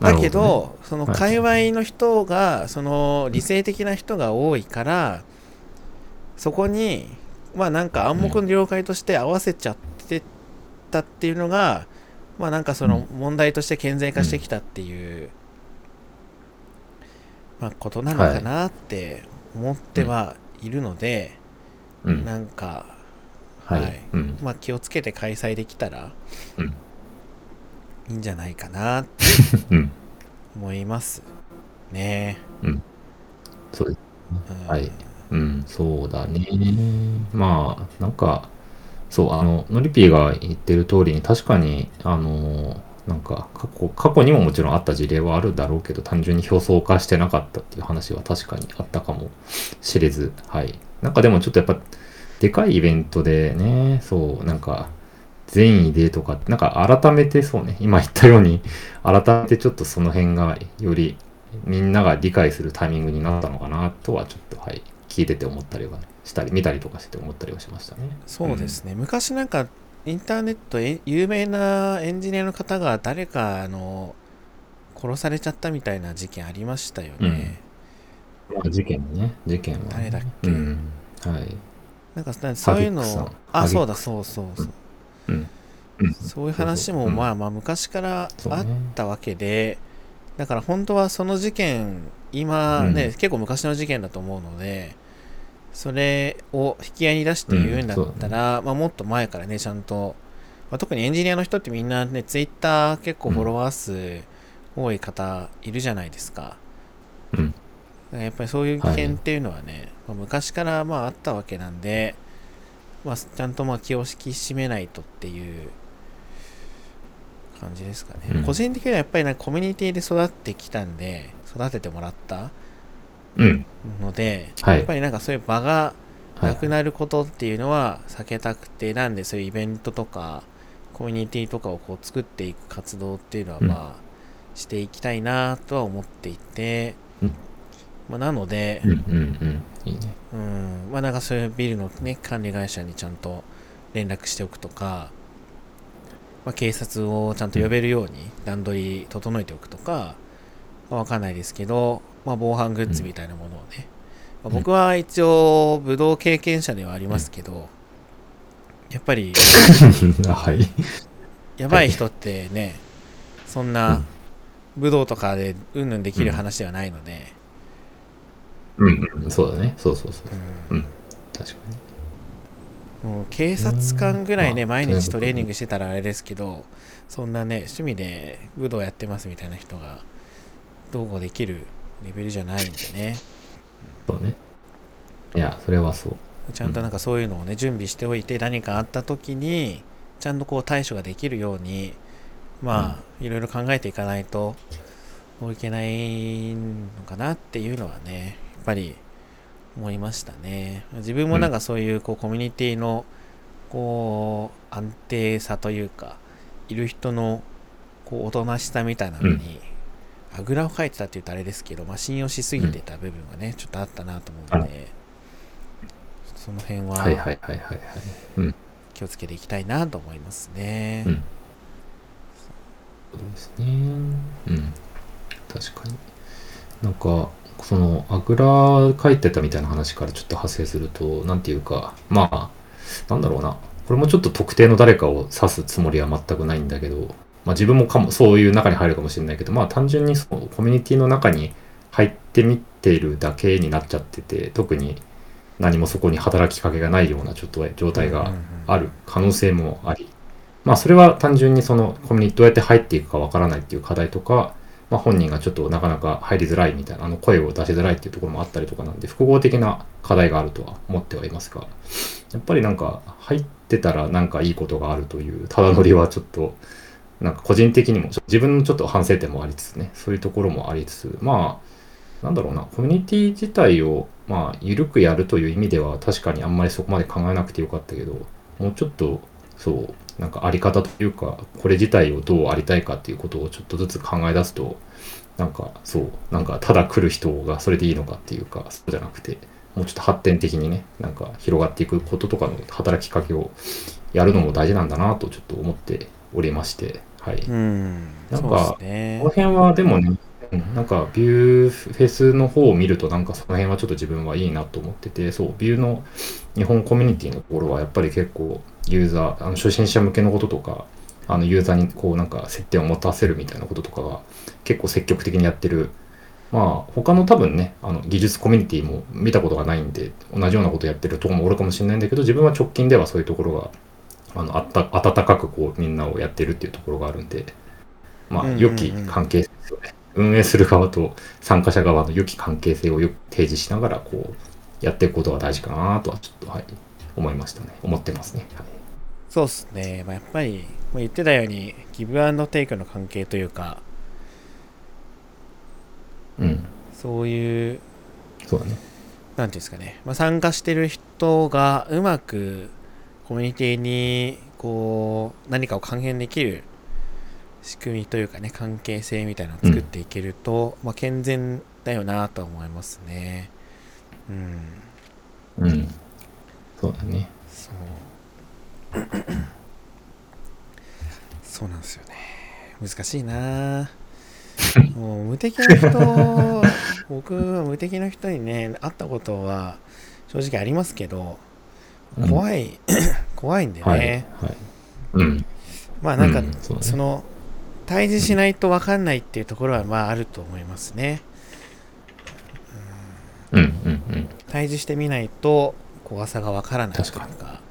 だけど、そのはい界隈の人が、その理性的な人が多いから、そこに、まあなんか暗黙の了解として合わせちゃってたっていうのが、まあなんかその問題として顕在化してきたっていう、まあことなのかなって思ってはいるので、ねうん。なんか、ははいい。うん。まあ気をつけて開催できたらうん。いいんじゃないかなって うん。思いますね。そうです。うんはい。うん、そうだね。まあ、なんか、そう、あの、ノリピーが言ってる通りに、確かに、あの、なんか、過去、過去にももちろんあった事例はあるだろうけど、単純に表層化してなかったっていう話は確かにあったかもしれず、はい。なんかでもちょっとやっぱ、でかいイベントでね、そう、なんか、善意でとか、なんか改めてそうね、今言ったように、改めてちょっとその辺がよりみんなが理解するタイミングになったのかなとはちょっとはい聞いてて思ったりはしたり見たりとかしてて思ったりはしましたね。そうですね、昔なんかインターネットえ有名なエンジニアの方が誰かあの殺されちゃったみたいな事件ありましたよね、まあ事件ね。事件はね、誰だっけ？うん、はい。なんかなそういうのハギックさん。あそうだそうそうそう。うん。うん。そういう話もまあまあ昔からあったわけで、だから本当はその事件今ね、うん結構昔の事件だと思うのでそれを引き合いに出して言うんだったら、まあ、もっと前からねちゃんと、まあ、特にエンジニアの人ってみんなねツイッター結構フォロワー数多い方いるじゃないですか。うん。やっぱりそういう危険っていうのはね、まあ昔からまああったわけなんで、まあ、ちゃんとまあ気を引き締めないとっていう感じですかね、うん。個人的にはやっぱりなコミュニティで育ってきたんで育ててもらったうん。ので、はい。やっぱりなんかそういう場がはい。なくなることっていうのは避けたくて、なんでそういうイベントとかコミュニティとかをこう作っていく活動っていうのはうん。まあしていきたいなとは思っていて、うんまあ、なので、うんうんうん。いいね。うん、まあなんかそういうビルのね、管理会社にちゃんと連絡しておくとか、まあ、警察をちゃんと呼べるように段取り整えておくとか、まあ、わかんないですけど、まあ防犯グッズみたいなものをね、まあ、僕は一応武道経験者ではありますけど、やっぱり はい。やばい人ってね、そんな武道とかでうんぬんできる話ではないので、うんうん。そうだね。そうそうそう。うん確かもう警察官ぐらいね、うん毎日トレーニングしてたらあれですけど、そんなね、趣味で武道やってますみたいな人が、どうこうできるレベルじゃないんでね、に。そうね。いや、それはそう。ちゃんとなんかそういうのをね、準備しておいて、何かあった時に、ちゃんとこう対処ができるように、まあ、いろいろ考えていかないといけないのかなっていうのはね、ぱり思いましたね。自分もなんかそういうこうコミュニティのこう安定さというか、いる人のこうおとなしさみたいなのに、あぐらをかいてたって言うとあれですけど、まあ、信用しすぎてた部分がね、ちょっとあったなと思うので、その辺はいははいはいはいはい。うん。気をつけていきたいなと思いますね。うんそうですね。うん。確かに。なんか、その、あぐら書いてたみたいな話からちょっと派生すると、なんていうか、まあ、なんだろうな。これもちょっと特定の誰かを指すつもりは全くないんだけど、まあ自分もかも、そういう中に入るかもしれないけど、まあ単純にそのコミュニティの中に入ってみているだけになっちゃってて、特に何もそこに働きかけがないようなちょっと状態がある可能性もあり、まあそれは単純にそのコミュニティどうやって入っていくかわからないっていう課題とか、まあ本人がちょっとなかなか入りづらいみたいな、あの声を出しづらいっていうところもあったりとかなんで、複合的な課題があるとは思ってはいますが、やっぱりなんか入ってたらなんかいいことがあるというただ乗りはちょっと、なんか個人的にも自分のちょっと反省点もありつつね、そういうところもありつつ、まあ、なんだろうな、コミュニティ自体を、まあ、緩くやるという意味では、確かにあんまりそこまで考えなくてよかったけど、もうちょっと、そう、なんかあり方というか、これ自体をどうありたいかっていうことをちょっとずつ考え出すと、なんかそう、なんかただ来る人がそれでいいのかっていうか、そうじゃなくて、もうちょっと発展的にね、なんか広がっていくこととかの働きかけをやるのも大事なんだなとちょっと思っておりまして、はい。うん、なんかこの。辺はでもね、うんなんかビューフェスの方を見るとなんかその辺はちょっと自分はいいなと思ってて、そう、ビューの日本コミュニティのところはやっぱり結構ユーザー、あの初心者向けのこととか、あのユーザーにこうなんか接点を持たせるみたいなこととかが結構積極的にやってる。まあ他の多分ね、あの技術コミュニティも見たことがないんで、同じようなことやってるところもおるかもしれないんだけど、自分は直近ではそういうところがあのあった温かくこうみんなをやってるっていうところがあるんで、まあ良き関係性ですよね。運営する側と参加者側の良き関係性をよく提示しながらこうやっていくことが大事かなとはちょっとはい思いましたね。思ってますね。はいそうっすね。まあ、やっぱり、まあ、言ってたように、ギブアンドテイクの関係というか、うん、そういう、そうだね。なんていうんですかね、まあ、参加してる人がうまくコミュニティにこう何かを還元できる仕組みというかね関係性みたいなのを作っていけると、まあ、健全だよなとは思いますねうんうん。そうだね。そうなんですよね難しいなもう無敵の人僕は無敵の人にね会ったことは正直ありますけど怖い、怖いんでね、はい。はい。うん。まあなんか、うんそうねその対峙しないと分かんないっていうところはまああると思いますねうんうんうん。対峙してみないと怖さが分からないというか確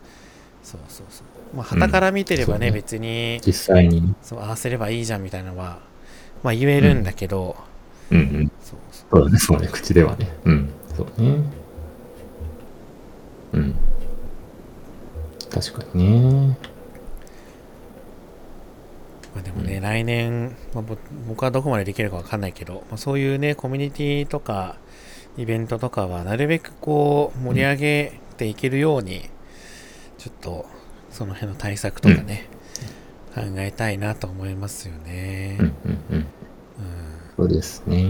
そうそうそうまあ旗から見てればね,、うん別に実際に。そう合わせればいいじゃんみたいなのはまあ言えるんだけど、うんうん。そうそうそうだね、そうね、口ではね。うん。そうね。うん。確かにね。まあ、でもね、うん来年、まあ、ぼ僕はどこまでできるかわかんないけど、まあ、そういうね、コミュニティとか、イベントとかは、なるべくこう、盛り上げていけるように、ちょっと、その辺の対策とかね、考えたいなと思いますよねう。んうんうん。うんそうですね。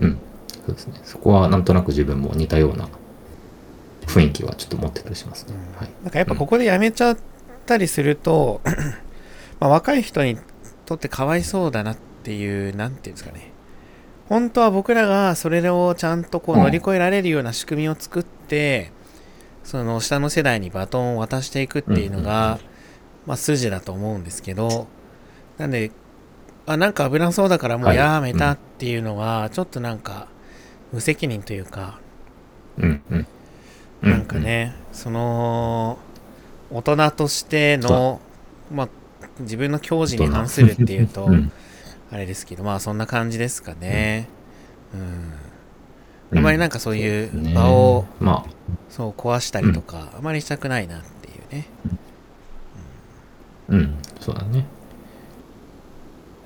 うん。そうですね。そこはなんとなく自分も似たような雰囲気はちょっと持ってたりしますね。うんはい。なんかやっぱここでやめちゃったりすると、まあ、若い人にとってかわいそうだなっていう、なんていうんですかね。本当は僕らがそれをちゃんとこううん乗り越えられるような仕組みを作って、その下の世代にバトンを渡していくっていうのが、まあ筋だと思うんですけど、なんで、あ、なんか危なそうだからもうはいやめたっていうのは、ちょっとなんか無責任というか、うんうん。うなんか。ね、その大人としての、まあ、自分の矜持に反するっていうと、うんあれですけど、まあそんな感じですかね。うん。うんあまりなんかそういうね場を、まあ、そう壊したりとか、あまりしたくないなっていうね。うん、そうだね。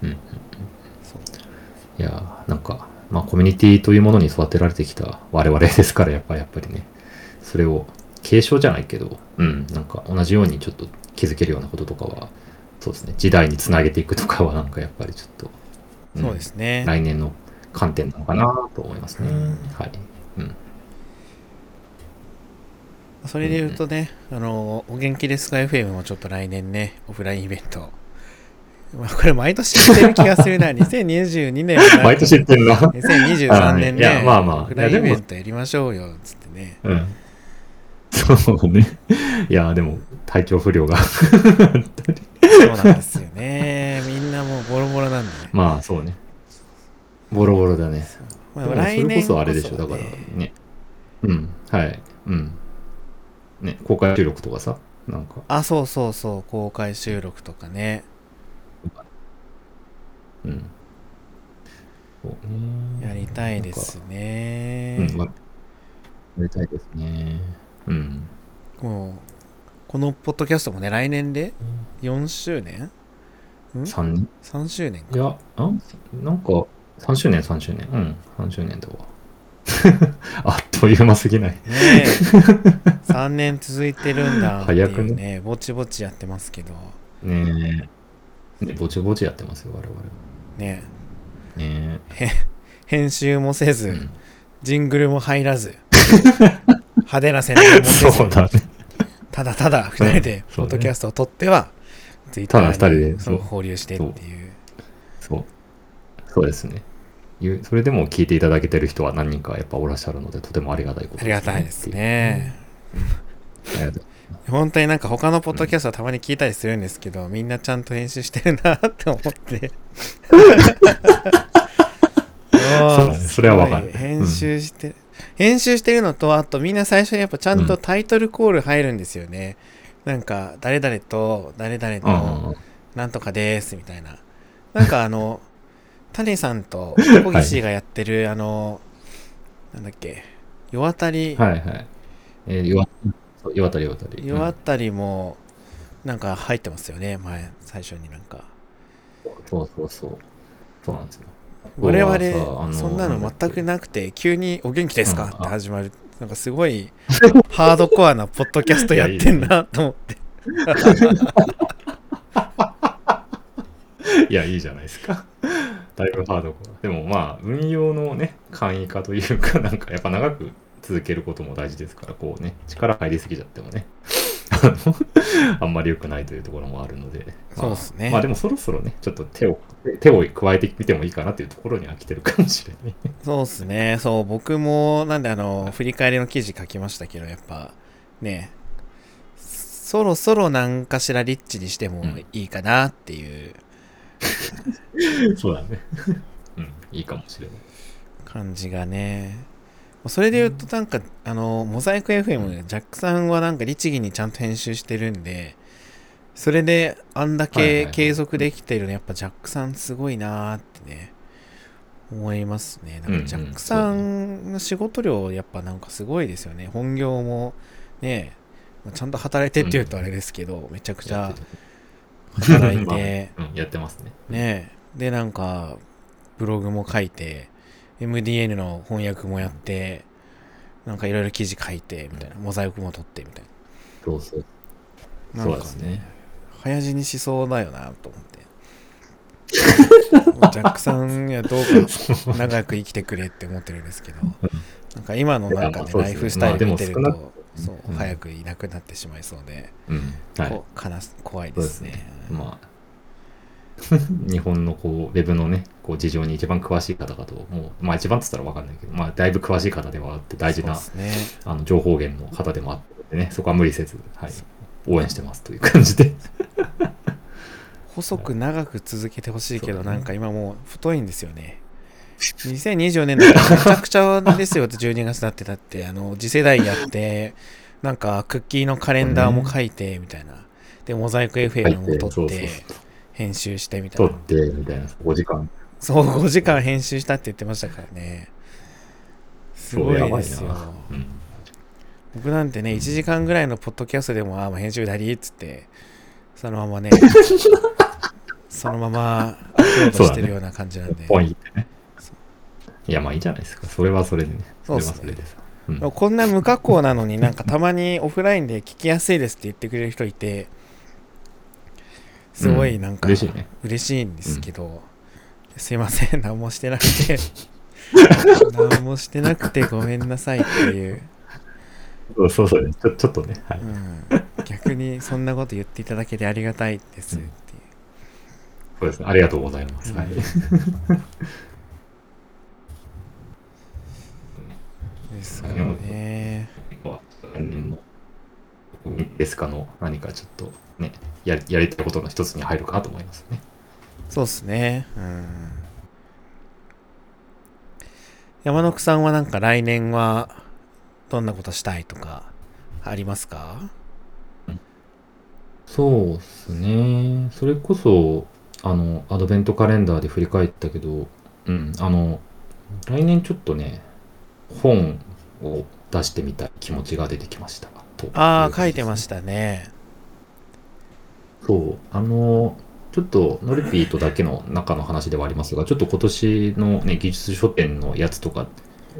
うん。そういやーなんか、まあ、コミュニティというものに育てられてきた我々ですから、やっぱり、やっぱりね、それを継承じゃないけど、うん、なんか同じようにちょっと気づけるようなこととかは、そうですね、時代につなげていくとかは、なんかやっぱりちょっと、んそうですね。来年の観点なのかなと思いますね。うんはい。うん。それで言うとね、あの、お元気ですか FM もちょっと来年ね、オフラインイベント。まあ、これ毎年言ってる気がするな。2022年は毎年言ってんな。2023年ね、いやまあまあオフラインイベントやりましょうよ、つってね。うん。そうね。いやーでも、体調不良が。そうなんですよね。みんなもうボロボロなんでね。まあ、そうね。ボロボロだね。まあ、来年れこそあれでしょ、だからね。うん、はい。公開収録とかさ、なんか、あ、そうそうそう、公開収録とかね。うん。そうね。やりたいですね。うん、まやりたいですね。うん。もう、このポッドキャストもね、来年で？4周年？ん？3人 ?3 周年か。いや、あなんか、3周年、3周年。うん、3周年だわ。あっという間すぎない。ねえ。3年続いてるんだってい早くうねねぼちぼちやってますけど。ねえ。ね、ぼちぼちやってますよ、我々。ねね編集もせず、え。うんジングルも入らず、派手な宣伝もせずそう、だね。ただただ2人でポッドキャストを撮っては、ツイッターに放流してっていう。そう。そうですね。いうそれでも聞いていただけてる人は何人かやっぱおらっしゃるので、とてもありがたいことありがたいです。ね。本当になんか他のポッドキャストはたまに聞いたりするんですけど、みんなちゃんと編集してるなって思って。そそれはわかる編集して、編集してるのと、あとみんな最初にやっぱちゃんとタイトルコール入るんですよね。なんか、誰々と誰々うんのなんとかですみたいな。なんかあの、谷さんと小岸がやってる、あの、なんだっけ、世渡り、はいはい。えー、よわそう岩渡り岩渡り。世渡りも、なんか入ってますよね、前、最初になんか。そうそうそう。そうなんですよ。我々、のそんなの全くなくて、急にお元気ですか？うんって始まる。なんかすごい、ハードコアなポッドキャストやってんなと思って。いや、いいじゃないですか。だいぶハード。でもまあ、運用のね、簡易化というか、なんかやっぱ長く続けることも大事ですから、こうね、力入りすぎちゃってもね、あんまり良くないというところもあるので、まあそうっすねまあでもそろそろね、ちょっと手を、手を加えてみてもいいかなっていうところには来てるかもしれない。そうっすね。そう、僕も、なんであの、振り返りの記事書きましたけど、やっぱ、ね、そろそろ何かしらリッチにしてもいいかなっていう そうだね。うん、いいかもしれない。感じがね。それで言うとなんか、あの、モザイク FM、ジャックさんはなんか律儀にちゃんと編集してるんで、それであんだけ継続できてるのやっぱジャックさんすごいなーってね、思いますね。なんかジャックさんの仕事量やっぱなんかすごいですよね。本業もね、ちゃんと働いてって言うとあれですけど、めちゃくちゃ 働いまあて、うん、やってますね。ねでなんかブログも書いて MDN の翻訳もやってなんかいろいろ記事書いてみたいなモザイクも取ってみたいそうそう。ななんかそうですね。早死にしそうだよなと思ってジャックさんにはどうか長く生きてくれって思ってるんですけどなんか今のなんかねライフスタイル見てると、そううん早くいなくなってしまいそうで、うん。はい。怖いですねまあ、日本のこう、ウェブのね、こう、事情に一番詳しい方かと、もう、まあ一番っつったらわかんないけど、まあ、だいぶ詳しい方ではあって、大事な、ね。あの、情報源の方でもあってね、そこは無理せず、はい、応援してますという感じで。細く長く続けてほしいけど、ねなんか今もう太いんですよね。2024年だ めちゃくちゃですよって12月だってだってあの次世代やってなんかクッキーのカレンダーも書いてみたいな。でモザイク FM も撮って編集してみたいな撮って、みたいな、5時間。そう5時間編集したって言ってましたからねすごいですよなうん。僕なんてね1時間ぐらいのポッドキャストでもああ編集だりっつってそのままね そのままアップロードしてるような感じなんで、ポイントね。いや、まあいいじゃないですか。それはそれでね。そうっすねれはそれでさ。うんこんな無加工なのになんかたまにオフラインで聞きやすいですって言ってくれる人いてすごいなんか嬉しいね。嬉しいんですけど、すいません 何もしてなくて 何もしてなくてごめんなさいっていう、そうそうそうね。ちょちょっとね。はい。うん、逆にそんなこと言っていただけてありがたいですっていう、そうですね。ありがとうございます。はい。ですよね本人のですかの何かちょっとね、やりやりたいことの一つに入るかなと思いますね。そうっすねうん山野さんはなんか来年はどんなことしたいとかありますか？そうですね。それこそ、あの、アドベントカレンダーで振り返ったけど、うん、あの、来年ちょっとね、本を出してみたい気持ちが出てきました。とああ書いてまた。したねそう、あの、ちょっとノルピーとだけの中の話ではありますが、ちょっと今年のね、技術書典のやつとか、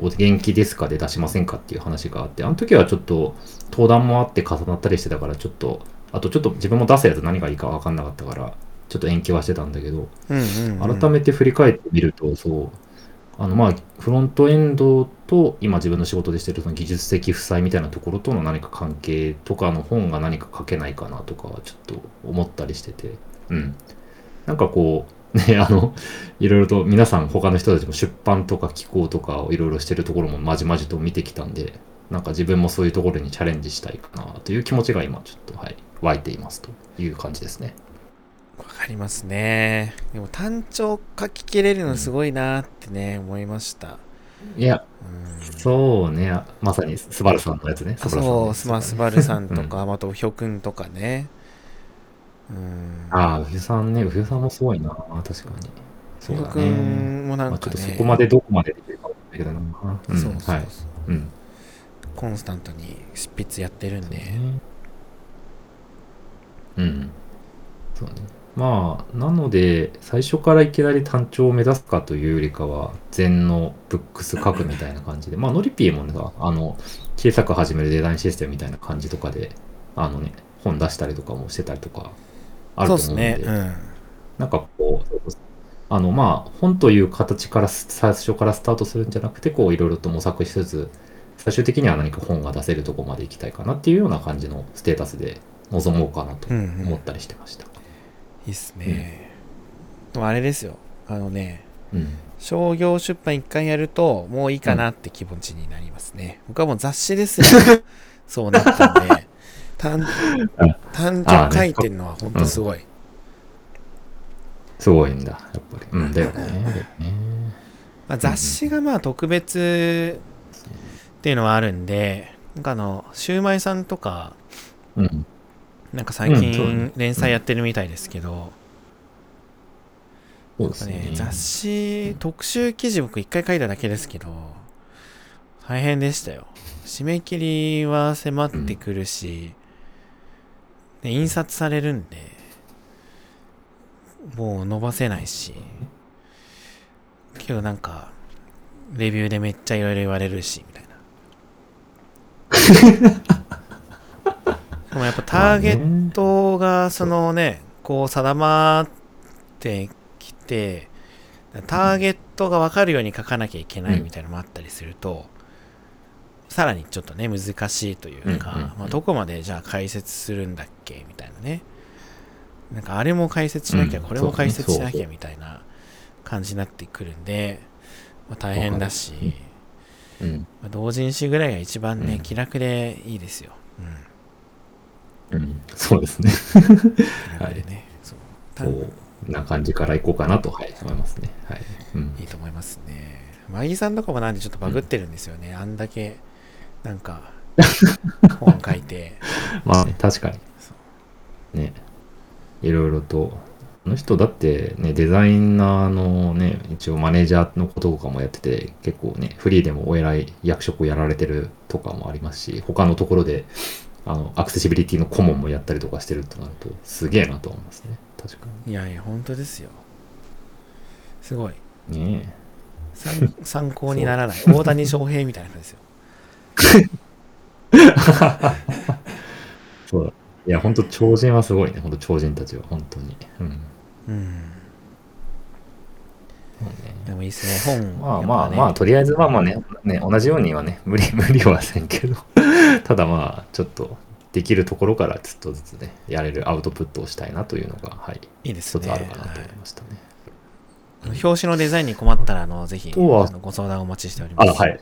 お元気ですかで出しませんかっていう話があって、あの時はちょっと登壇もあって重なったりしてたから、ちょっと、あとちょっと自分も出すやつ何がいいか分かんなかったから、ちょっと延期はしてたんだけど、うんうん、うん、改めて振り返ってみると、そう、あのまあ、フロントエンドと今自分の仕事でしてるその技術的負債みたいなところとの何か関係とかの本が何か書けないかなとかちょっと思ったりしてて、うん。なんかこう、ね、あの、いろいろと皆さん他の人たちも出版とか寄稿とかをいろいろしてるところもまじまじと見てきたんで、なんか自分もそういうところにチャレンジしたいかなという気持ちが今ちょっとはい、湧いていますという感じですね。わかりますねでも単調書き切れるのすごいなってね、思いましたいや、うんそうね、あまさにスバルさんのやつね。そうスバルさんとうんか、またおひょくんとかねうんああ、ウフさんね、ウフさんもすごいな、確かに。そうくね。んもなんまあ、ちょかねっとそこまでどこまでできるかわかんないけどな。うん、そうそうそう、はい。うん。コンスタントに執筆やってるんで、うん。そうね。まあ、なので、最初からいきなり単調を目指すかというよりかは、禅のブックス書くみたいな感じで、まあ、ノリピーもね、あの、小さく始めるデザインシステムみたいな感じとかで、あのね、本出したりとかもしてたりとか、あると思うんで、ですねうん。なんかこう、あの、まあ、本という形からス、最初からスタートするんじゃなくて、こう、いろいろと模索しつつ、最終的には何か本が出せるところまで行きたいかなっていうような感じのステータスで臨もうかなとうんうん。思ったりしてました。いいっすね、でもあれですよあのねうん。商業出版一回やるともういいかなって気持ちになりますね、僕はもう雑誌ですよ そうなったんで単あ単直書いてるのは本当すごい。すごいんだ、やっぱり。うん、だよね。だよねまあ、雑誌がまあ特別っていうのはあるんで、なんかあの、シューマイさんとか、うん。なんか最近連載やってるみたいですけど、そうですね。ね、。雑誌特集記事僕一回書いただけですけど大変でしたよ。締め切りは迫ってくるし、で印刷されるんでもう伸ばせないしけどなんかレビューでめっちゃいろいろ言われるしみたいな でもやっぱターゲッットがそのねこう定まってきてターゲットが分かるように書かなきゃいけないみたいなのもあったりすると、さらにちょっとね難しいというか、まあ、どこまでじゃあ解説するんだっけみたいなね。なんかあれも解説しなきゃ、うんこれも解説しなきゃみたいな感じになってくるんで、まあ、大変だし、うん。まあ、同人誌ぐらいが一番ね、うん。気楽でいいですよ、うん、うん。そうですね。気楽でね、そうな感じからいこうかなと、はい、思いますね。はい。うんいいと思いますね。マギさんとかもなんでちょっとバグってるんですよね。あんだけ、なんか、本書いて。まあ、ね、確かにそ。ね。いろいろと。あの人だってね、デザイナーのね、一応マネージャーのこととかもやってて、結構ね、フリーでもお偉い役職をやられてるとかもありますし、他のところで、あの、アクセシビリティの顧問もやったりとかしてるとなると、すげえなと思いますね。確かいやいや、本当ですよ。すごい。に。ね参参考にならない。大谷翔平みたいな感じですよ。そうだ。いや、本当超人はすごいね。本当超人たちは、本当に。うん。うん。ねでもいいですね。本、まあまあまあ、とりあえずまあまあね、ね同じようにはね、無理、無理はせんけど、ただまあ、ちょっと、できるところからちょっとずつね、やれるアウトプットをしたいなというのが、はい、いいですね。一つあるかなとはい思いましたね。表紙のデザインに困ったら、あの、ぜひ、ご相談お待ちしております。あ、はい。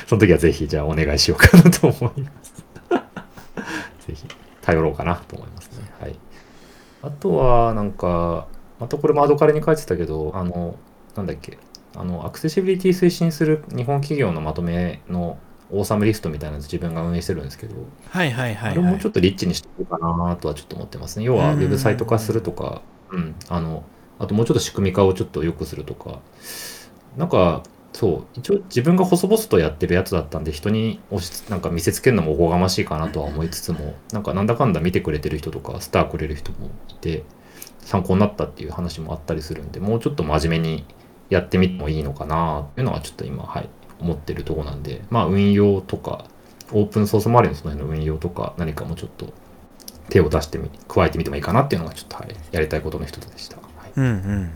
その時はぜひ、じゃあお願いしようかなと思います。ぜひ、頼ろうかなと思いますね。はい。あとは、なんか、またこれもアドカレに書いてたけど、あの、なんだっけ、あの、アクセシビリティ推進する日本企業のまとめのオーサムリストみたいなやつ自分が運営してるんですけど、はいはいはい、あれはい。もちょっとリッチにしていこうかなとはちょっと思ってますね。要は、ウうんェブサイト化するとか、うん、あの、あともうちょっと仕組み化をちょっと良くするとか、なんか、そう、一応自分が細々とやってるやつだったんで、人に押しなんか見せつけるのもおこがましいかなとは思いつつも、なんかなんだかんだ見てくれてる人とか、スターくれる人もいて、参考になったっていう話もあったりするんで、もうちょっと真面目にやってみてもいいのかなっていうのはちょっと今、はい、思ってるところなんで、まあ運用とか、オープンソース周りのその辺の運用とか、何かもちょっと手を出してみ、加えてみてもいいかなっていうのがちょっと、はい、やりたいことの一つでした。はい、うんうんうんうんうん。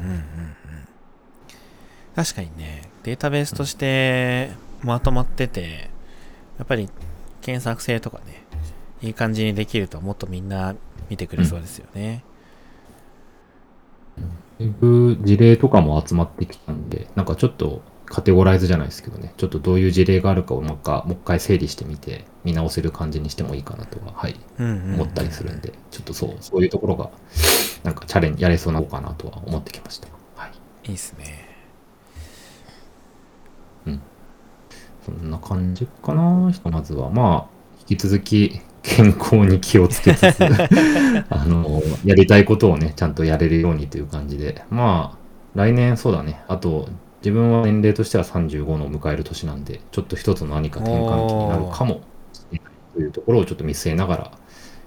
確かにね、データベースとしてまとまってて、やっぱり検索性とかね、いい感じにできるともっとみんな見てくれそうですよね。だいぶ事例とかも集まってきたんで、なんかちょっとカテゴライズじゃないですけどね、ちょっとどういう事例があるかをもう一回もう一回整理してみて、見直せる感じにしてもいいかなとは、はい、うんうんうん思ったりするんで、ちょっとそう、そういうところが、なんかチャレンジやれそうなのかなとは思ってきました。はい。いいっすね。そんな感じかな、ひとまずは。まあ、引き続き健康に気をつけつつ、あの、やりたいことをね、ちゃんとやれるようにという感じで。まあ、来年そうだね。あと、自分は年齢としては35のを迎える年なんで、ちょっと一つの何か転換期になるかもしれないというところをちょっと見据えながら、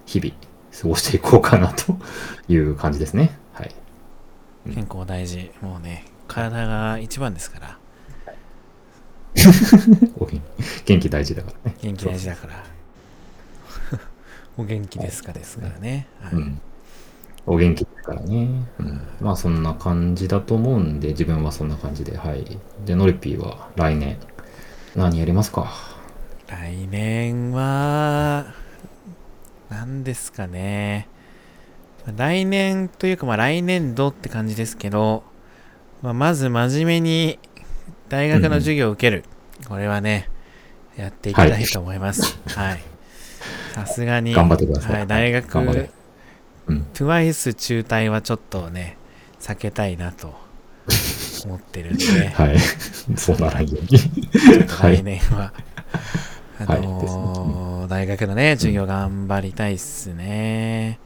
日々過ごしていこうかなと いう感じですね。はい。健康大事。もうね、体が一番ですから。元気大事だからね。元気大事だから。お 元気ですかですからね。はいうん。お元気ですからね。うん。まあそんな感じだと思うんで、自分はそんな感じで、はい。で、ノリピーは来年、何やりますか？来年は、何ですかね。来年というか、まあ来年度って感じですけど、まあ、まず真面目に大学の授業を受ける。これはね、やっていきたいと思います。はい。さすがに、頑張ってくださいはい、大学、うん。TWICE 中退はちょっとね、避けたいなと思ってるんで、はい。そうならんように。ちょっとはい来年は、あはいのー大学のね、授業頑張りたいっすね。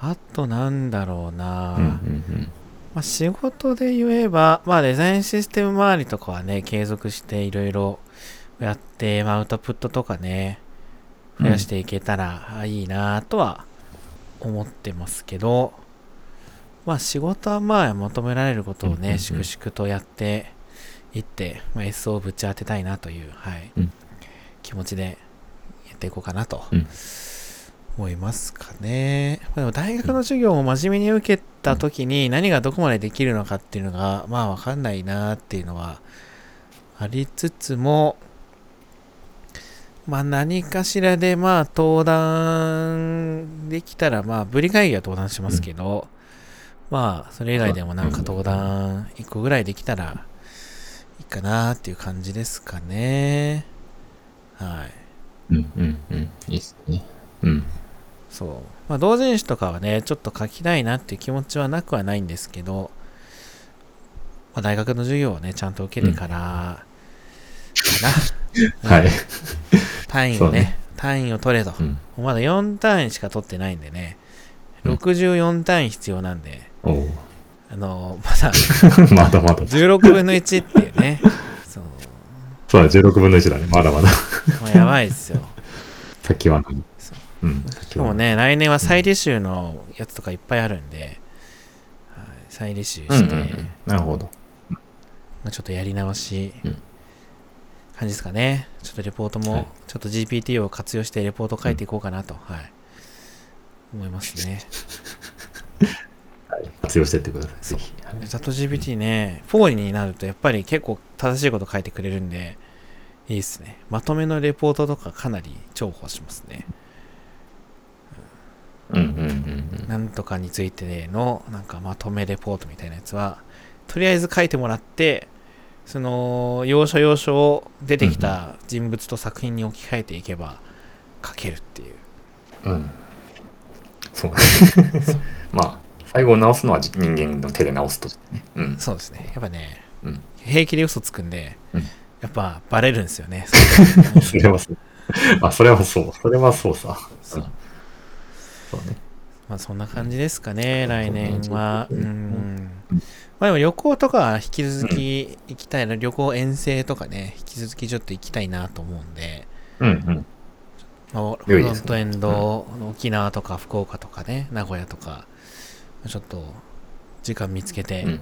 あとなんだろうな、うんうんまあ、仕事で言えば、まあ、デザインシステム周りとかはね、継続していろいろやって、まあ、アウトプットとかね、うん増やしていけたらあいいなとは思ってますけど、まあ、仕事はまあ、求められることをね、うんうんうん。粛々とやっていって、まあ、SO をぶち当てたいなという、はい、うん。気持ちでやっていこうかなとうん。思いますかね。まあ、でも大学の授業を真面目に受けた時に何がどこまでできるのかっていうのが、まあわかんないなっていうのはありつつも、まあ何かしらでまあ登壇できたら、まあブリ会議は登壇しますけど、まあそれ以外でもなんか登壇1個ぐらいできたらいいかなっていう感じですかね。はい。うんうんうん。いいっすね。うん。そう。まあ、同人誌とかはね、ちょっと書きたいなっていう気持ちはなくはないんですけど、まあ、大学の授業をね、ちゃんと受けてから、かな。はい。単位をねね単位を取れと。うん。もうまだ4単位しか取ってないんでね、うん64単位必要なんで、おうあの、まだ まだまだ。16分の1っていうね、そう、そうだ、16分の1だね。まだまだ。まあ、やばいですよ。先は何？そううん。し先はかもね、来年は再履修のやつとかいっぱいあるんで、はい、再履修して、うんうんうん。なるほど。まあ、ちょっとやり直し、うん感じですかね。ちょっとレポートも、はいちょっと GPT を活用してレポート書いていこうかなと、はい、思いますね。はい。活用してってください。ぜひ。はいチャット GPT ね、4になるとやっぱり結構正しいこと書いてくれるんで、いいですね。まとめのレポートとかかなり重宝しますね。うんうんうんうん。なんとかについてのなんかまとめレポートみたいなやつは、とりあえず書いてもらって、その要所要所を出てきた人物と作品に置き換えていけば書けるっていう。うん。そうね。まあ、最後直すのは人間の手で直すとね。うん。そうですね。やっぱね、うん平気で嘘つくんで、うんやっぱバレるんですよね。それはそう。あ、それはそう。それはそうさ。そうそうね。まあそんな感じですかね、来年は。うん。まあでも旅行とかは引き続き行きたいな、旅行遠征とかね、引き続きちょっと行きたいなと思うんで、うんうん。まあ、フロントエンド、沖縄とか福岡とかね、名古屋とか、ちょっと時間見つけて、うん。ま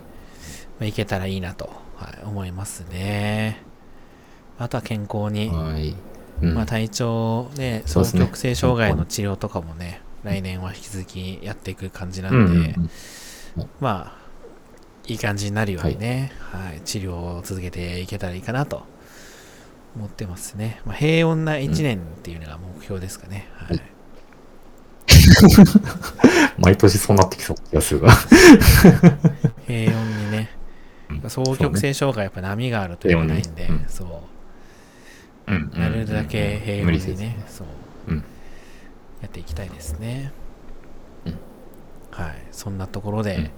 あ、行けたらいいなと、はい、思いますね。あとは健康に、はい。うん。まあ、体調ね、双極性障害の治療とかもね、来年は引き続きやっていく感じなうんんで、うん。まあ、いい感じになるようにね、はい、治療を続けていけたらいいかなと思ってますね。まあ、平穏な1年っていうのが目標ですかね。はい。毎年そうなってきそうな気がするが。平穏にね、うん。双極性障害やっぱ波があるというないんで、そう、うん。なるだけ平穏にね、そう、うん。やっていきたいですね。うん。はい、そんなところで、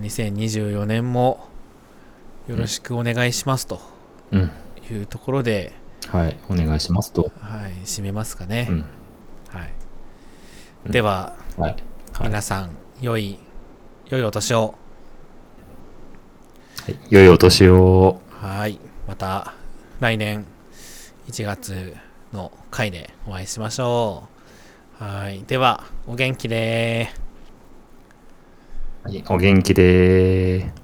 2024年もよろしくお願いしますとうん。いうところで、はい。お願いしますと。はい、締めますかね。うん。はい。うんでは、はい。はい皆さん、良い、良いお年を。はい良いお年を。はい。また、来年1月の回でお会いしましょう。はい。では、お元気でお元気でー。